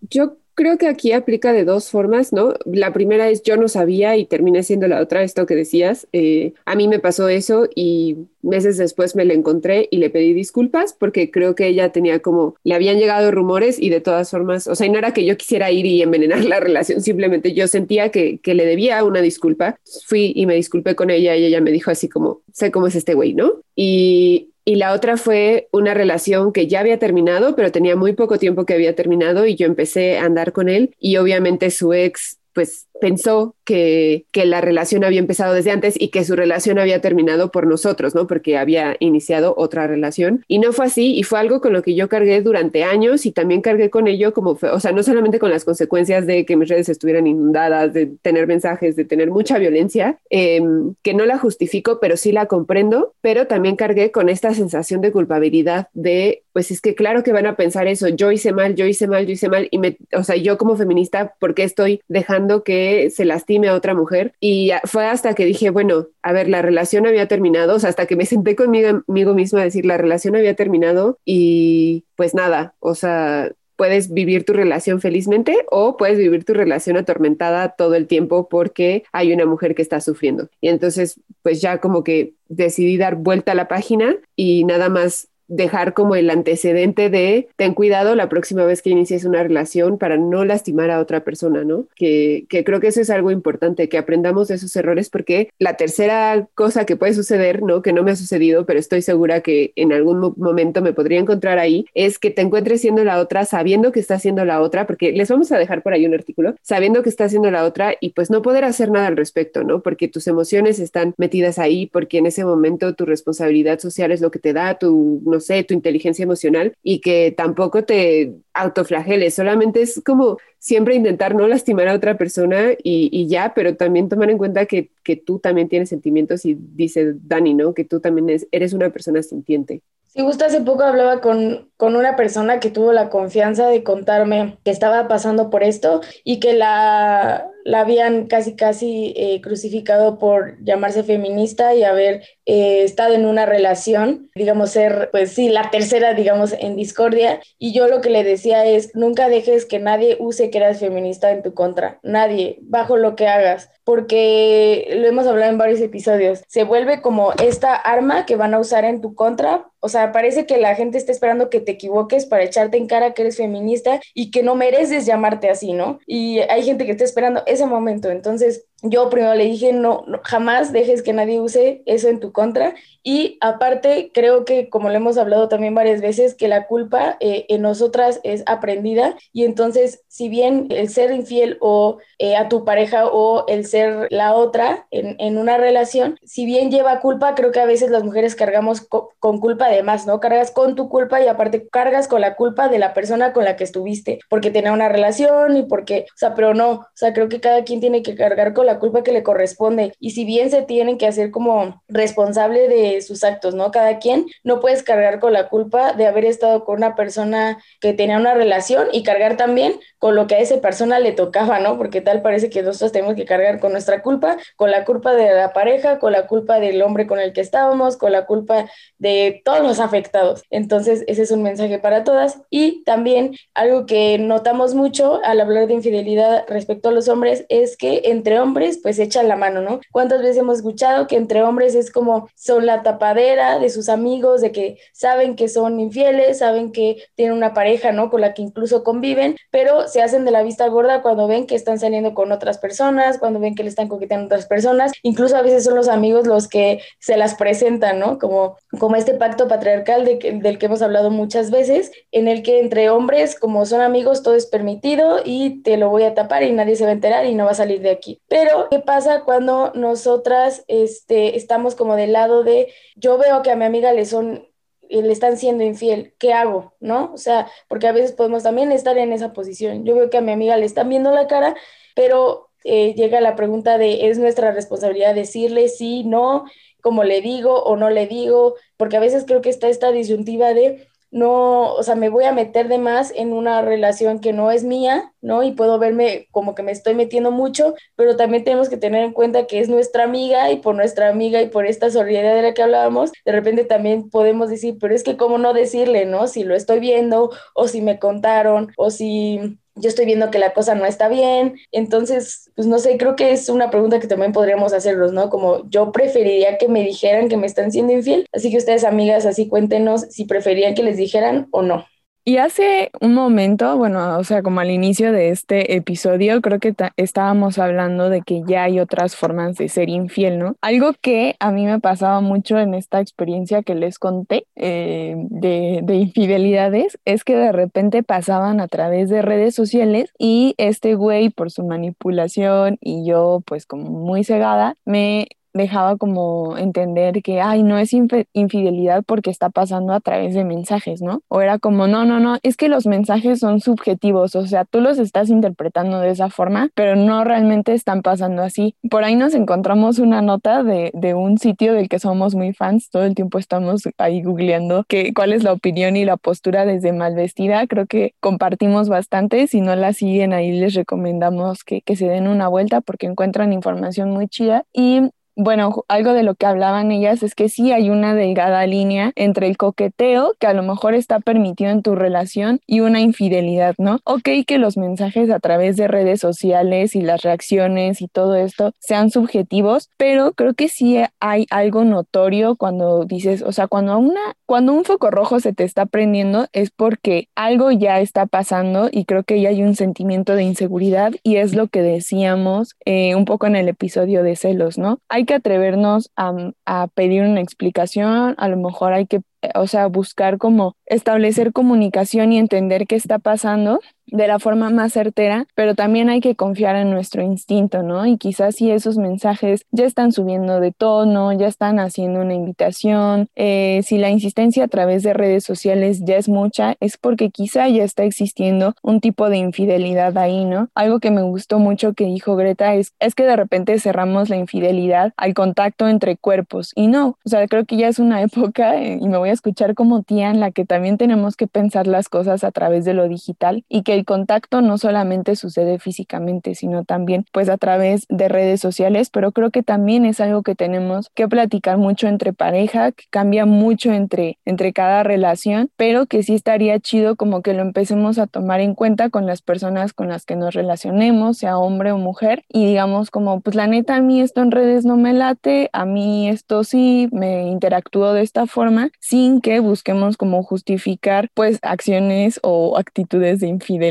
Yo creo que aquí aplica de dos formas, ¿no? La primera es yo no sabía y terminé siendo la otra, esto que decías. Eh, a mí me pasó eso y meses después me la encontré y le pedí disculpas porque creo que ella tenía como, le habían llegado rumores y de todas formas, o sea, no era que yo quisiera ir y envenenar la relación, simplemente yo sentía que, que le debía una disculpa. Fui y me disculpé con ella y ella me dijo así como, sé cómo es este güey, ¿no? Y y la otra fue una relación que ya había terminado, pero tenía muy poco tiempo que había terminado y yo empecé a andar con él y obviamente su ex pues pensó que, que, la relación había empezado desde antes y que su relación había terminado por nosotros, ¿no? Porque había iniciado otra relación. Y no fue así y fue algo con lo que yo cargué durante años y también cargué con ello como, o sea, no solamente con las consecuencias de que mis redes estuvieran inundadas, de tener mensajes, de tener mucha violencia, eh, que no la justifico, pero sí la comprendo, pero también cargué con esta sensación de culpabilidad de, pues es que claro que van a pensar eso, yo hice mal, yo hice mal, yo hice mal y me, o sea, yo como feminista, ¿por qué estoy dejando que se lastime a otra mujer. Y fue hasta que dije, bueno, a ver, la relación había terminado, o sea, hasta que me senté conmigo, conmigo misma a decir, la relación había terminado y pues nada, o sea, puedes vivir tu relación felizmente o puedes vivir tu relación atormentada todo el tiempo porque hay una mujer que está sufriendo. Y entonces, pues ya como que decidí dar vuelta a la página y nada más dejar como el antecedente de ten cuidado la próxima vez que inicies una relación para no lastimar a otra persona, ¿no? Que, que creo que eso es algo importante, que aprendamos de esos errores porque la tercera cosa que puede suceder, ¿no? Que no me ha sucedido, pero estoy segura que en algún momento me podría encontrar ahí, es que te encuentres siendo la otra, sabiendo que está siendo la otra, porque les vamos a dejar por ahí un artículo, sabiendo que está siendo la otra y pues no poder hacer nada al respecto, ¿no? Porque tus emociones están metidas ahí, porque en ese momento tu responsabilidad social es lo que te da, tu, no sé, tu inteligencia emocional y que tampoco te autoflageles, solamente es como siempre intentar no lastimar a otra persona y, ya, pero también tomar en cuenta que, que, tú también tienes sentimientos y dice Dani, ¿no? Que tú también eres una persona sintiente. Sí, justo hace poco hablaba con, con una persona que tuvo la confianza de contarme que estaba pasando por esto y que la, la habían casi, casi eh, crucificado por llamarse feminista y haber eh, estado en una relación, digamos, ser, pues sí, la tercera, digamos, en discordia. Y yo lo que le decía es, nunca dejes que nadie use que eras feminista en tu contra, nadie, bajo lo que hagas porque lo hemos hablado en varios episodios, se vuelve como esta arma que van a usar en tu contra o sea, parece que la gente está esperando que te equivoques para echarte en cara que eres feminista y que no mereces llamarte así, ¿no? Y hay gente que está esperando ese momento. Entonces, yo primero le dije, no, jamás dejes que nadie use eso en tu contra. Y aparte, creo que, como lo hemos hablado también varias veces, que la culpa eh, en nosotras es aprendida. Y entonces, si bien el ser infiel o eh, a tu pareja o el ser la otra en, en, una relación, si bien lleva culpa, creo que a veces las mujeres cargamos con culpa de más, ¿no? Cargas con tu culpa y aparte cargas con la culpa de la persona con la que estuviste, porque tenía una relación y porque, o sea, pero no, o sea, creo que cada quien tiene que cargar con la culpa que le corresponde. Y si bien se tienen que hacer como responsable de sus actos, ¿no? Cada quien no puedes cargar con la culpa de haber estado con una persona que tenía una relación y cargar también con lo que a esa persona le tocaba, ¿no? Porque tal parece que nosotros tenemos que cargar con nuestra culpa, con la culpa de la pareja, con la culpa del hombre con el que estábamos, con la culpa de todos los afectados. Entonces, ese es un mensaje para todas. Y también algo que notamos mucho al hablar de infidelidad respecto a los hombres es que entre hombres, pues echan la mano, ¿no? ¿Cuántas veces hemos escuchado que entre hombres es como son la tapadera de sus amigos, de que saben que son infieles, saben que tienen una pareja, ¿no? Con la que incluso conviven, pero se hacen de la vista gorda cuando ven que están saliendo con otras personas, cuando ven que le están coqueteando a otras personas, incluso a veces son los amigos los que se las presentan, ¿no? Como, como este pacto patriarcal de del que hemos hablado muchas veces, en el que entre hombres, como son amigos, todo es permitido y te lo voy a tapar y nadie se va a enterar y no va a salir de aquí. Pero, ¿qué pasa cuando nosotras este, estamos como del lado de, yo veo que a mi amiga le son le están siendo infiel, ¿qué hago? ¿No? O sea, porque a veces podemos también estar en esa posición. Yo veo que a mi amiga le están viendo la cara, pero eh, llega la pregunta de, ¿es nuestra responsabilidad decirle sí, no? como le digo o no le digo, porque a veces creo que está esta disyuntiva de no, o sea, me voy a meter de más en una relación que no es mía, ¿no? Y puedo verme como que me estoy metiendo mucho, pero también tenemos que tener en cuenta que es nuestra amiga y por nuestra amiga y por esta solidaridad de la que hablábamos, de repente también podemos decir, pero es que cómo no decirle, ¿no? Si lo estoy viendo o si me contaron o si yo estoy viendo que la cosa no está bien. Entonces, pues no sé, creo que es una pregunta que también podríamos hacerlos, ¿no? Como yo preferiría que me dijeran que me están siendo infiel. Así que ustedes, amigas, así cuéntenos si preferían que les dijeran o no. Y hace un momento, bueno, o sea, como al inicio de este episodio, creo que estábamos hablando de que ya hay otras formas de ser infiel, ¿no? Algo que a mí me pasaba mucho en esta experiencia que les conté eh, de, de infidelidades es que de repente pasaban a través de redes sociales y este güey por su manipulación y yo pues como muy cegada me dejaba como entender que, ay, no es infidelidad porque está pasando a través de mensajes, ¿no? O era como, no, no, no, es que los mensajes son subjetivos, o sea, tú los estás interpretando de esa forma, pero no realmente están pasando así. Por ahí nos encontramos una nota de, de un sitio del que somos muy fans, todo el tiempo estamos ahí googleando que, cuál es la opinión y la postura desde Malvestida, creo que compartimos bastante, si no la siguen ahí les recomendamos que, que se den una vuelta porque encuentran información muy chida y bueno, algo de lo que hablaban ellas es que sí hay una delgada línea entre el coqueteo, que a lo mejor está permitido en tu relación, y una infidelidad, ¿no? Ok que los mensajes a través de redes sociales y las reacciones y todo esto sean subjetivos, pero creo que sí hay algo notorio cuando dices, o sea, cuando una, cuando un foco rojo se te está prendiendo es porque algo ya está pasando y creo que ya hay un sentimiento de inseguridad y es lo que decíamos eh, un poco en el episodio de celos, ¿no? hay que atrevernos a, a, pedir una explicación, a lo mejor hay que, o sea, buscar como establecer comunicación y entender qué está pasando de la forma más certera, pero también hay que confiar en nuestro instinto, ¿no? Y quizás si esos mensajes ya están subiendo de tono, ya están haciendo una invitación, eh, si la insistencia a través de redes sociales ya es mucha, es porque quizá ya está existiendo un tipo de infidelidad ahí, ¿no? Algo que me gustó mucho que dijo Greta es, es que de repente cerramos la infidelidad al contacto entre cuerpos y no, o sea, creo que ya es una época eh, y me voy a escuchar como tía en la que también tenemos que pensar las cosas a través de lo digital y que el contacto no solamente sucede físicamente, sino también pues a través de redes sociales, pero creo que también es algo que tenemos que platicar mucho entre pareja, que cambia mucho entre, entre cada relación, pero que sí estaría chido como que lo empecemos a tomar en cuenta con las personas con las que nos relacionemos, sea hombre o mujer, y digamos como, pues la neta, a mí esto en redes no me late, a mí esto sí, me interactúo de esta forma, sin que busquemos como justificar pues acciones o actitudes de infidelidad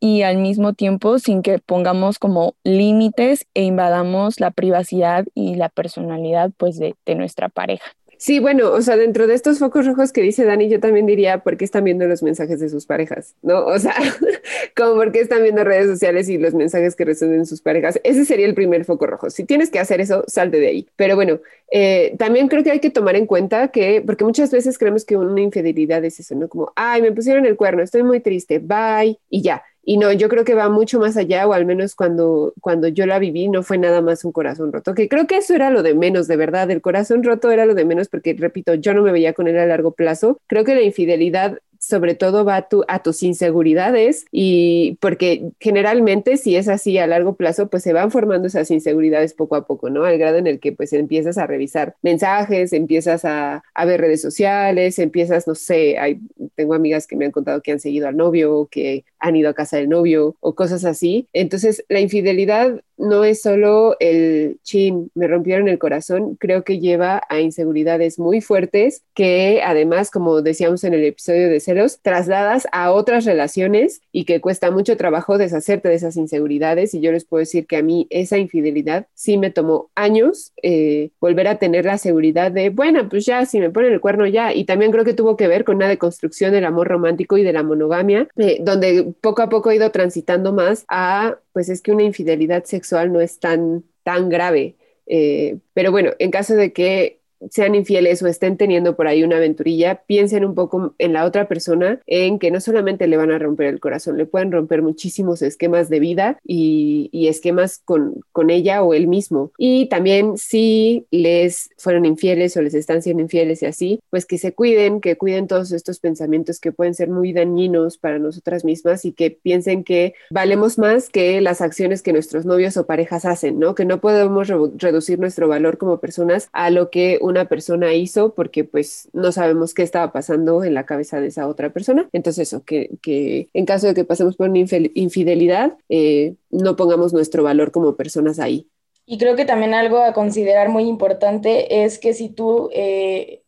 y al mismo tiempo sin que pongamos como límites e invadamos la privacidad y la personalidad pues de, de nuestra pareja. Sí, bueno, o sea, dentro de estos focos rojos que dice Dani, yo también diría por qué están viendo los mensajes de sus parejas, ¿no? O sea, como por qué están viendo redes sociales y los mensajes que reciben sus parejas. Ese sería el primer foco rojo. Si tienes que hacer eso, salte de ahí. Pero bueno, eh, también creo que hay que tomar en cuenta que, porque muchas veces creemos que una infidelidad es eso, ¿no? Como, ay, me pusieron el cuerno, estoy muy triste, bye, y ya. Y no, yo creo que va mucho más allá, o al menos cuando, cuando yo la viví, no fue nada más un corazón roto, que creo que eso era lo de menos, de verdad, el corazón roto era lo de menos, porque, repito, yo no me veía con él a largo plazo. Creo que la infidelidad sobre todo va a, tu, a tus inseguridades y porque generalmente si es así a largo plazo, pues se van formando esas inseguridades poco a poco, ¿no? Al grado en el que pues empiezas a revisar mensajes, empiezas a, a ver redes sociales, empiezas, no sé, hay, tengo amigas que me han contado que han seguido al novio, que han ido a casa del novio o cosas así. Entonces, la infidelidad no es solo el chin, me rompieron el corazón, creo que lleva a inseguridades muy fuertes que además, como decíamos en el episodio de celos, trasladas a otras relaciones y que cuesta mucho trabajo deshacerte de esas inseguridades. Y yo les puedo decir que a mí esa infidelidad sí me tomó años eh, volver a tener la seguridad de, bueno, pues ya, si me ponen el cuerno ya. Y también creo que tuvo que ver con una deconstrucción del amor romántico y de la monogamia, eh, donde poco a poco he ido transitando más a, pues es que una infidelidad sexual no es tan, tan grave. Eh, pero bueno, en caso de que sean infieles o estén teniendo por ahí una aventurilla, piensen un poco en la otra persona, en que no solamente le van a romper el corazón, le pueden romper muchísimos esquemas de vida y, esquemas con, con, ella o él mismo. Y también si les fueron infieles o les están siendo infieles y así, pues que se cuiden, que cuiden todos estos pensamientos que pueden ser muy dañinos para nosotras mismas y que piensen que valemos más que las acciones que nuestros novios o parejas hacen, ¿no? Que no podemos reducir nuestro valor como personas a lo que una persona hizo porque pues no sabemos qué estaba pasando en la cabeza de esa otra persona. Entonces eso, que, que en caso de que pasemos por una infidelidad, eh, no pongamos nuestro valor como personas ahí. Y creo que también algo a considerar muy importante es que si tú eh,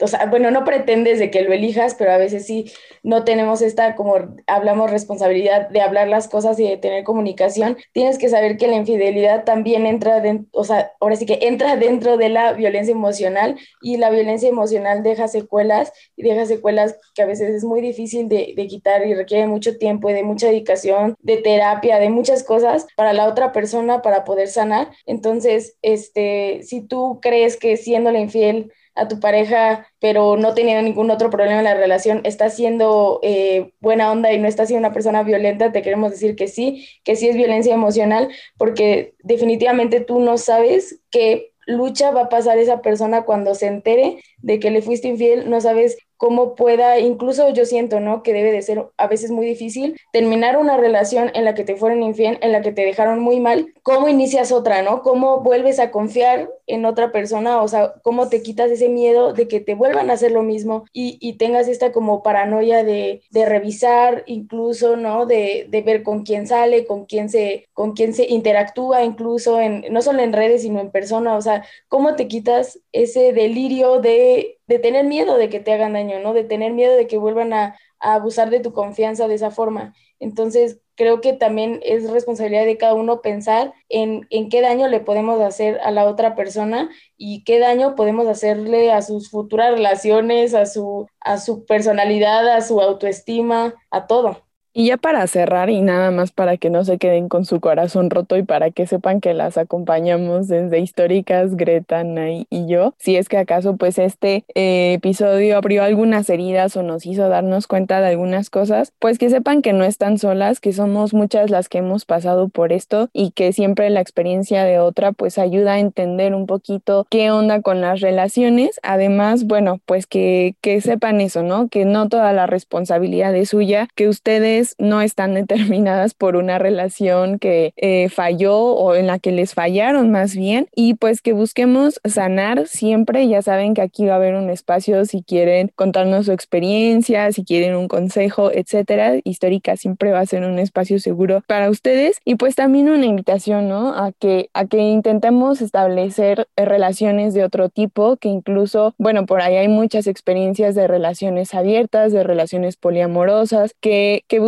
o sea, bueno, no pretendes de que lo elijas, pero a veces sí no tenemos esta, como hablamos, responsabilidad de hablar las cosas y de tener comunicación. Tienes que saber que la infidelidad también entra, o sea, ahora sí que entra dentro de la violencia emocional y la violencia emocional deja secuelas y deja secuelas que a veces es muy difícil de, quitar y requiere mucho tiempo y de mucha dedicación, de terapia, de muchas cosas para la otra persona para poder sanar. Entonces, este, si tú crees que siendo la infiel, a tu pareja, pero no teniendo ningún otro problema en la relación, está siendo eh, buena onda y no está siendo una persona violenta, te queremos decir que sí, que sí es violencia emocional, porque definitivamente tú no sabes qué lucha va a pasar esa persona cuando se entere de que le fuiste infiel, no sabes cómo pueda, incluso yo siento, ¿no? Que debe de ser a veces muy difícil terminar una relación en la que te fueron infiel, en la que te dejaron muy mal, ¿cómo inicias otra, ¿no? ¿Cómo vuelves a confiar en otra persona? O sea, ¿cómo te quitas ese miedo de que te vuelvan a hacer lo mismo y, y tengas esta como paranoia de, de revisar, incluso, ¿no? De, de, ver con quién sale, con quién se, con quién se interactúa, incluso en, no solo en redes, sino en persona, o sea, ¿cómo te quitas ese delirio de de tener miedo de que te hagan daño, ¿no? De tener miedo de que vuelvan a, abusar de tu confianza de esa forma. Entonces, creo que también es responsabilidad de cada uno pensar en, en, qué daño le podemos hacer a la otra persona y qué daño podemos hacerle a sus futuras relaciones, a su, a su personalidad, a su autoestima, a todo. Y ya para cerrar y nada más para que no se queden con su corazón roto y para que sepan que las acompañamos desde históricas, Greta, Nay y yo, si es que acaso pues este eh, episodio abrió algunas heridas o nos hizo darnos cuenta de algunas cosas, pues que sepan que no están solas, que somos muchas las que hemos pasado por esto y que siempre la experiencia de otra pues ayuda a entender un poquito qué onda con las relaciones. Además, bueno, pues que, que sepan eso, ¿no? Que no toda la responsabilidad es suya, que ustedes no están determinadas por una relación que eh, falló o en la que les fallaron más bien y pues que busquemos sanar siempre. Ya saben que aquí va a haber un espacio si quieren contarnos su experiencia, si quieren un consejo, etcétera. Histórica siempre va a ser un espacio seguro para ustedes y pues también una invitación, ¿no? A que, a que intentemos establecer relaciones de otro tipo, que incluso, bueno, por ahí hay muchas experiencias de relaciones abiertas, de relaciones poliamorosas, que, que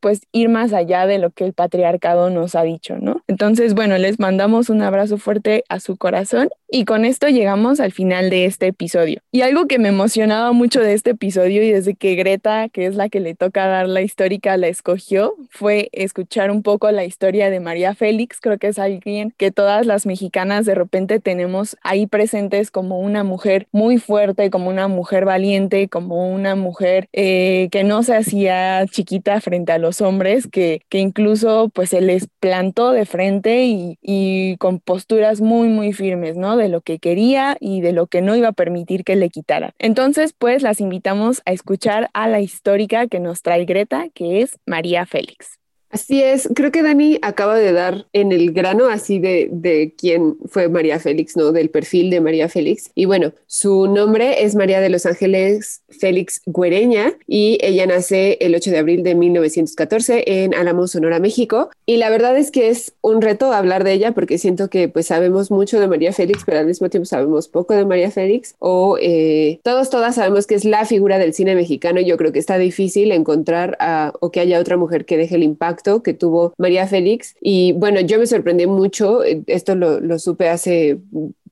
pues ir más allá de lo que el patriarcado nos ha dicho, ¿no? Entonces, bueno, les mandamos un abrazo fuerte a su corazón y con esto llegamos al final de este episodio. Y algo que me emocionaba mucho de este episodio y desde que Greta, que es la que le toca dar la histórica, la escogió, fue escuchar un poco la historia de María Félix. Creo que es alguien que todas las mexicanas de repente tenemos ahí presentes como una mujer muy fuerte, como una mujer valiente, como una mujer eh, que no se hacía chiquita frente a los hombres, que, que incluso pues se les plantó de frente y, y con posturas muy, muy firmes, ¿no? de lo que quería y de lo que no iba a permitir que le quitaran. Entonces, pues las invitamos a escuchar a la histórica que nos trae Greta, que es María Félix. Así es, creo que Dani acaba de dar en el grano así de, de quién fue María Félix, ¿no? Del perfil de María Félix. Y bueno, su nombre es María de los Ángeles Félix Güereña y ella nace el 8 de abril de 1914 en Álamos, Sonora, México. Y la verdad es que es un reto hablar de ella porque siento que pues sabemos mucho de María Félix, pero al mismo tiempo sabemos poco de María Félix o eh, todos, todas sabemos que es la figura del cine mexicano y yo creo que está difícil encontrar o que haya otra mujer que deje el impacto que tuvo María Félix. Y bueno, yo me sorprendí mucho, eh, esto lo, supe hace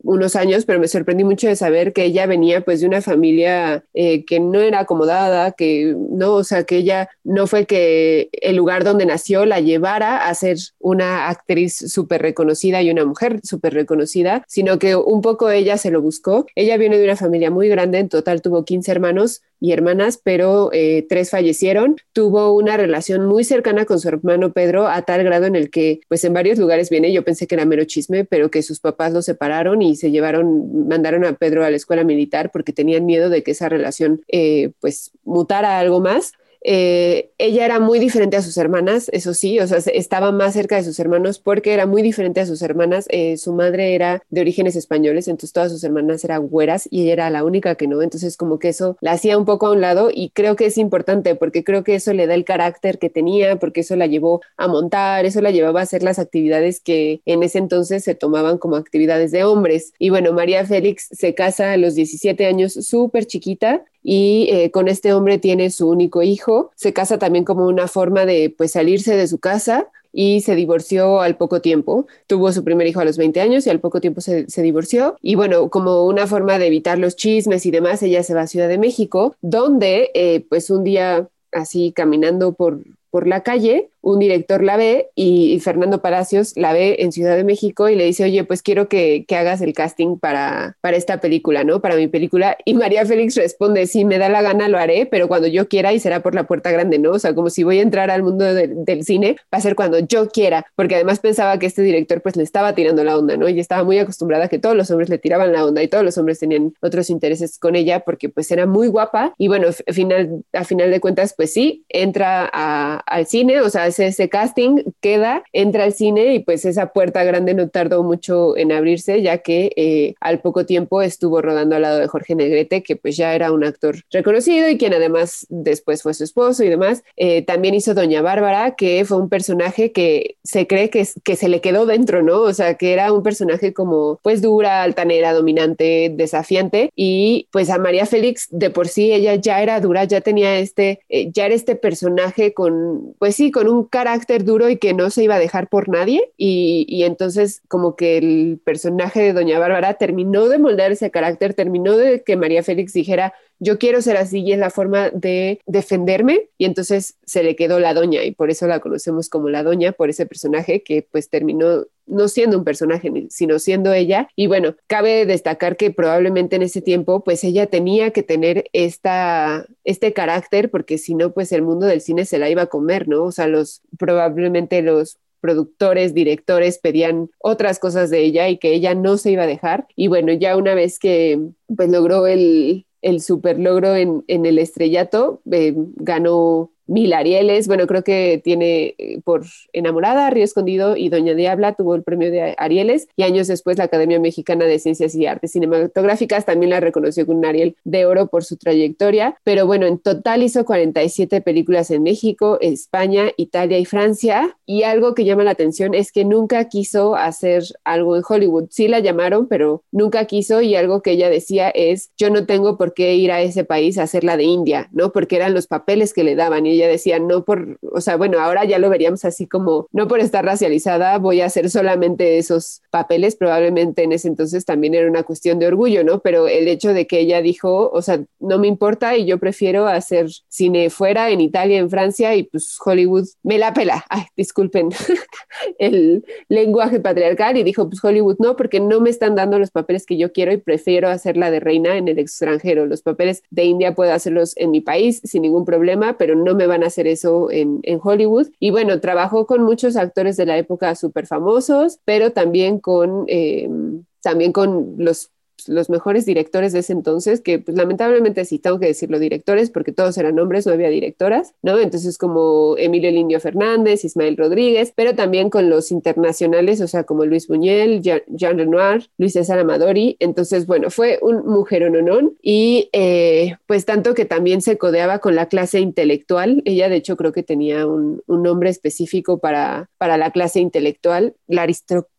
unos años, pero me sorprendí mucho de saber que ella venía pues de una familia eh, que no era acomodada, que no, o sea, que ella no fue que el lugar donde nació la llevara a ser una actriz súper reconocida y una mujer súper reconocida, sino que un poco ella se lo buscó. Ella viene de una familia muy grande, en total tuvo 15 hermanos y hermanas, pero eh, tres fallecieron. Tuvo una relación muy cercana con su hermano Pedro a tal grado en el que pues en varios lugares viene, yo pensé que era mero chisme, pero que sus papás lo separaron y se llevaron, mandaron a Pedro a la escuela militar porque tenían miedo de que esa relación eh, pues mutara algo más. Eh, ella era muy diferente a sus hermanas, eso sí, o sea, estaba más cerca de sus hermanos porque era muy diferente a sus hermanas. Eh, su madre era de orígenes españoles, entonces todas sus hermanas eran güeras y ella era la única que no, entonces como que eso la hacía un poco a un lado y creo que es importante porque creo que eso le da el carácter que tenía, porque eso la llevó a montar, eso la llevaba a hacer las actividades que en ese entonces se tomaban como actividades de hombres. Y bueno, María Félix se casa a los 17 años súper chiquita y eh, con este hombre tiene su único hijo. Se casa también como una forma de pues salirse de su casa y se divorció al poco tiempo. Tuvo su primer hijo a los 20 años y al poco tiempo se, divorció. Y bueno, como una forma de evitar los chismes y demás, ella se va a Ciudad de México, donde eh, pues un día así caminando por, por la calle, un director la ve y, Fernando Palacios la ve en Ciudad de México y le dice, oye, pues quiero que, hagas el casting para, para esta película, ¿no? Para mi película. Y María Félix responde, sí, me da la gana, lo haré, pero cuando yo quiera y será por la puerta grande, ¿no? O sea, como si voy a entrar al mundo del cine, va a ser cuando yo quiera, porque además pensaba que este director pues le estaba tirando la onda, ¿no? Y estaba muy acostumbrada a que todos los hombres le tiraban la onda y todos los hombres tenían otros intereses con ella porque pues era muy guapa y bueno, final, a final de cuentas pues sí, entra al cine, o sea, ese casting, queda, entra al cine y pues esa puerta grande no tardó mucho en abrirse, ya que eh, al poco tiempo estuvo rodando al lado de Jorge Negrete, que pues ya era un actor reconocido y quien además después fue su esposo y demás. Eh, también hizo Doña Bárbara, que fue un personaje que se cree que, que se le quedó dentro, ¿no? O sea, que era un personaje como pues dura, altanera, dominante, desafiante y pues a María Félix de por sí ella ya era dura, ya tenía este, eh, ya era este personaje con, pues sí, con un carácter duro y que no se iba a dejar por nadie. Y, y, entonces como que el personaje de Doña Bárbara terminó de moldear ese carácter, terminó de que María Félix dijera yo quiero ser así y es la forma de defenderme y entonces se le quedó la doña y por eso la conocemos como la doña, por ese personaje que pues terminó no siendo un personaje, sino siendo ella. Y bueno, cabe destacar que probablemente en ese tiempo, pues ella tenía que tener esta, este carácter, porque si no, pues el mundo del cine se la iba a comer, ¿no? O sea, los, probablemente los productores, directores pedían otras cosas de ella y que ella no se iba a dejar. Y bueno, ya una vez que pues logró el, el super logro en, el estrellato, eh, ganó mil Arieles. Bueno, creo que tiene eh, por Enamorada, Río Escondido y Doña Diabla tuvo el premio de Arieles. Y años después, la Academia Mexicana de Ciencias y Artes Cinematográficas también la reconoció con un Ariel de Oro por su trayectoria. Pero bueno, en total hizo 47 películas en México, España, Italia y Francia. Y algo que llama la atención es que nunca quiso hacer algo en Hollywood. Sí la llamaron, pero nunca quiso. Y algo que ella decía es: Yo no tengo por qué ir a ese país a hacer la de India, ¿no? Porque eran los papeles que le daban. Ella decía: No por, o sea, bueno, ahora ya lo veríamos así como, no por estar racializada, voy a hacer solamente esos papeles. Probablemente en ese entonces también era una cuestión de orgullo, ¿no? Pero el hecho de que ella dijo, o sea, no me importa y yo prefiero hacer cine fuera, en Italia, en Francia, y pues Hollywood me la pela. Ay, disculpen el lenguaje patriarcal. Y dijo, pues Hollywood no, porque no me están dando los papeles que yo quiero y prefiero hacer la de reina en el extranjero. Los papeles de India puedo hacerlos en mi país sin ningún problema, pero no me van a hacer eso en, en Hollywood. Y bueno, trabajó con muchos actores de la época súper famosos, pero también con... Eh, también con los los mejores directores de ese entonces, que pues lamentablemente sí tengo que decirlo directores, porque todos eran hombres, no había directoras, ¿no? Entonces como Emilio Lindio Fernández, Ismael Rodríguez, pero también con los internacionales, o sea, como Luis Buñuel, Jean, Renoir, Luis César Amadori. Entonces, bueno, fue un mujer no y eh, pues tanto que también se codeaba con la clase intelectual. Ella, de hecho, creo que tenía un, un nombre específico para, para la clase intelectual, la aristocracia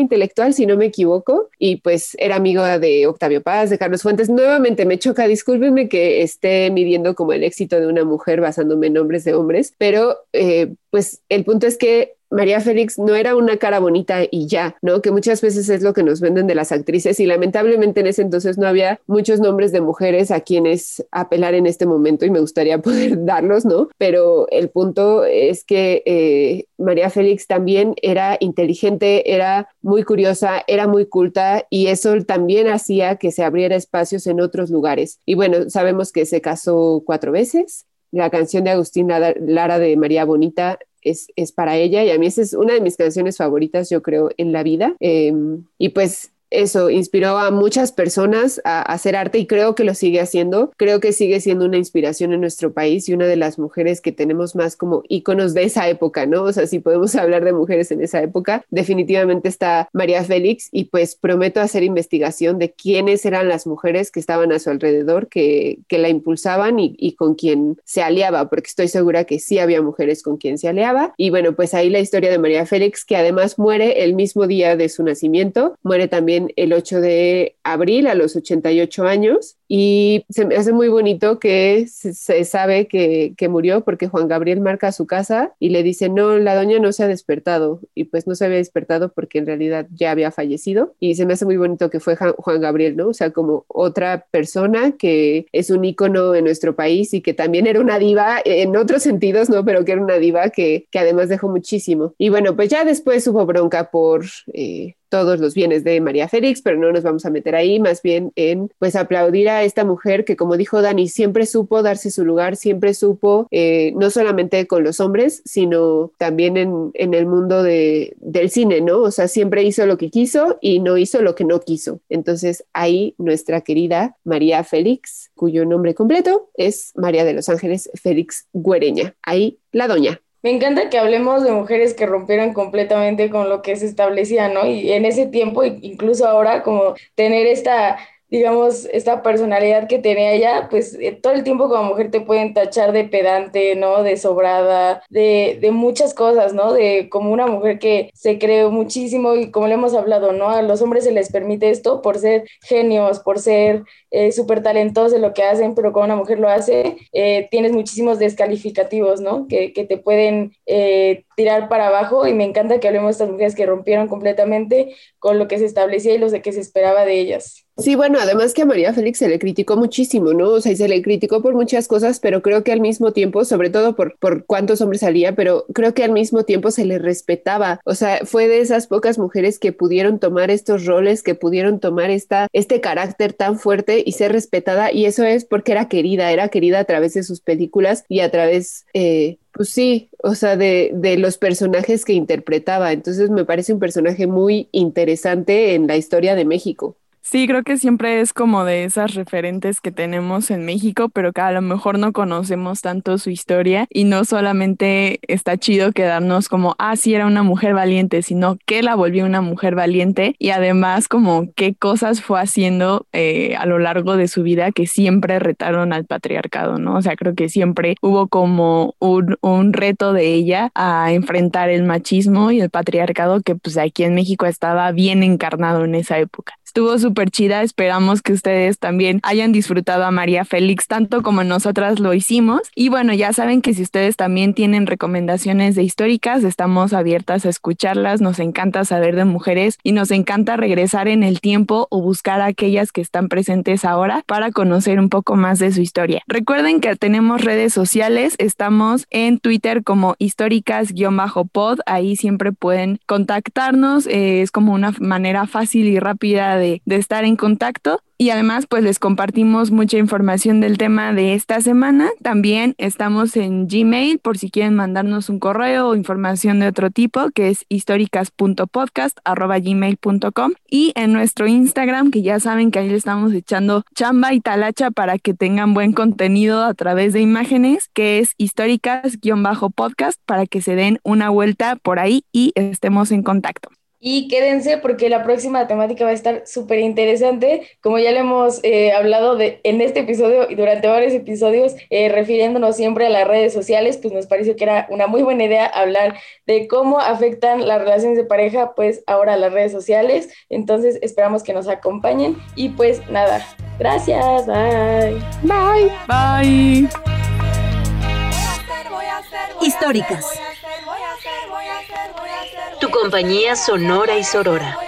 intelectual, si no me equivoco, y pues era amigo de de Octavio Paz, de Carlos Fuentes. Nuevamente me choca, discúlpenme que esté midiendo como el éxito de una mujer basándome en nombres de hombres, pero eh, pues el punto es que María Félix no era una cara bonita y ya, ¿no? Que muchas veces es lo que nos venden de las actrices y lamentablemente en ese entonces no había muchos nombres de mujeres a quienes apelar en este momento y me gustaría poder darlos, ¿no? Pero el punto es que eh, María Félix también era inteligente, era muy curiosa, era muy culta y eso también hacía que se abriera espacios en otros lugares. Y bueno, sabemos que se casó cuatro veces. La canción de Agustín Lara de María Bonita es, para ella y a mí esa es una de mis canciones favoritas, yo creo, en la vida. Em, y pues eso inspiró a muchas personas a, hacer arte y creo que lo sigue haciendo. Creo que sigue siendo una inspiración en nuestro país y una de las mujeres que tenemos más como íconos de esa época, ¿no? O sea, si podemos hablar de mujeres en esa época, definitivamente está María Félix y pues prometo hacer investigación de quiénes eran las mujeres que estaban a su alrededor, que, que la impulsaban y, y con quien se aliaba, porque estoy segura que sí había mujeres con quien se aliaba. Y bueno, pues ahí la historia de María Félix, que además muere el mismo día de su nacimiento, muere también el 8 de abril a los 88 años y se me hace muy bonito que se, sabe que, murió porque Juan Gabriel marca su casa y le dice, no, la doña no se ha despertado y pues no se había despertado porque en realidad ya había fallecido y se me hace muy bonito que fue Juan Gabriel, ¿no? O sea, como otra persona que es un ícono en nuestro país y que también era una diva en otros sentidos, ¿no? Pero que era una diva que, que además dejó muchísimo. Y bueno, pues ya después hubo bronca por... Eh, todos los bienes de María Félix, pero no nos vamos a meter ahí, más bien en pues aplaudir a esta mujer que como dijo Dani, siempre supo darse su lugar, siempre supo, eh, no solamente con los hombres, sino también en, en el mundo de, del cine, ¿no? O sea, siempre hizo lo que quiso y no hizo lo que no quiso. Entonces ahí nuestra querida María Félix, cuyo nombre completo es María de los Ángeles Félix Güereña, ahí la doña. Me encanta que hablemos de mujeres que rompieron completamente con lo que se establecía, ¿no? Y en ese tiempo, incluso ahora, como tener esta digamos, esta personalidad que tenía ella, pues eh, todo el tiempo como mujer te pueden tachar de pedante, ¿no? De sobrada, de, de, muchas cosas, ¿no? De como una mujer que se creó muchísimo y como le hemos hablado, ¿no? A los hombres se les permite esto por ser genios, por ser eh, súper talentosos en lo que hacen, pero como una mujer lo hace, eh, tienes muchísimos descalificativos, ¿no? Que, que te pueden eh, tirar para abajo y me encanta que hablemos de estas mujeres que rompieron completamente con lo que se establecía y lo que se esperaba de ellas. Sí, bueno, además que a María Félix se le criticó muchísimo, ¿no? O sea, y se le criticó por muchas cosas, pero creo que al mismo tiempo, sobre todo por, por cuántos hombres salía, pero creo que al mismo tiempo se le respetaba. O sea, fue de esas pocas mujeres que pudieron tomar estos roles, que pudieron tomar esta, este carácter tan fuerte y ser respetada. Y eso es porque era querida, era querida a través de sus películas y a través eh, pues sí, o sea, de, de, los personajes que interpretaba. Entonces me parece un personaje muy interesante en la historia de México. Sí, creo que siempre es como de esas referentes que tenemos en México, pero que a lo mejor no conocemos tanto su historia y no solamente está chido quedarnos como, ah, sí, era una mujer valiente, sino que la volvió una mujer valiente y además como qué cosas fue haciendo eh, a lo largo de su vida que siempre retaron al patriarcado, ¿no? O sea, creo que siempre hubo como un, un reto de ella a enfrentar el machismo y el patriarcado que pues aquí en México estaba bien encarnado en esa época. Estuvo súper chida, esperamos que ustedes también hayan disfrutado a María Félix tanto como nosotras lo hicimos. Y bueno, ya saben que si ustedes también tienen recomendaciones de históricas, estamos abiertas a escucharlas, nos encanta saber de mujeres y nos encanta regresar en el tiempo o buscar a aquellas que están presentes ahora para conocer un poco más de su historia. Recuerden que tenemos redes sociales, estamos en Twitter como históricas-pod, ahí siempre pueden contactarnos, eh, es como una manera fácil y rápida de de, estar en contacto y además pues les compartimos mucha información del tema de esta semana. También estamos en Gmail por si quieren mandarnos un correo o información de otro tipo que es históricas.podcast@gmail.com y en nuestro Instagram que ya saben que ahí le estamos echando chamba y talacha para que tengan buen contenido a través de imágenes que es históricas-podcast para que se den una vuelta por ahí y estemos en contacto. Y quédense porque la próxima temática va a estar súper interesante. Como ya le hemos eh, hablado de, en este episodio y durante varios episodios, eh, refiriéndonos siempre a las redes sociales, pues nos pareció que era una muy buena idea hablar de cómo afectan las relaciones de pareja, pues ahora las redes sociales. Entonces esperamos que nos acompañen. Y pues nada, gracias, bye. Bye. Bye. Históricas compañía sonora y sorora.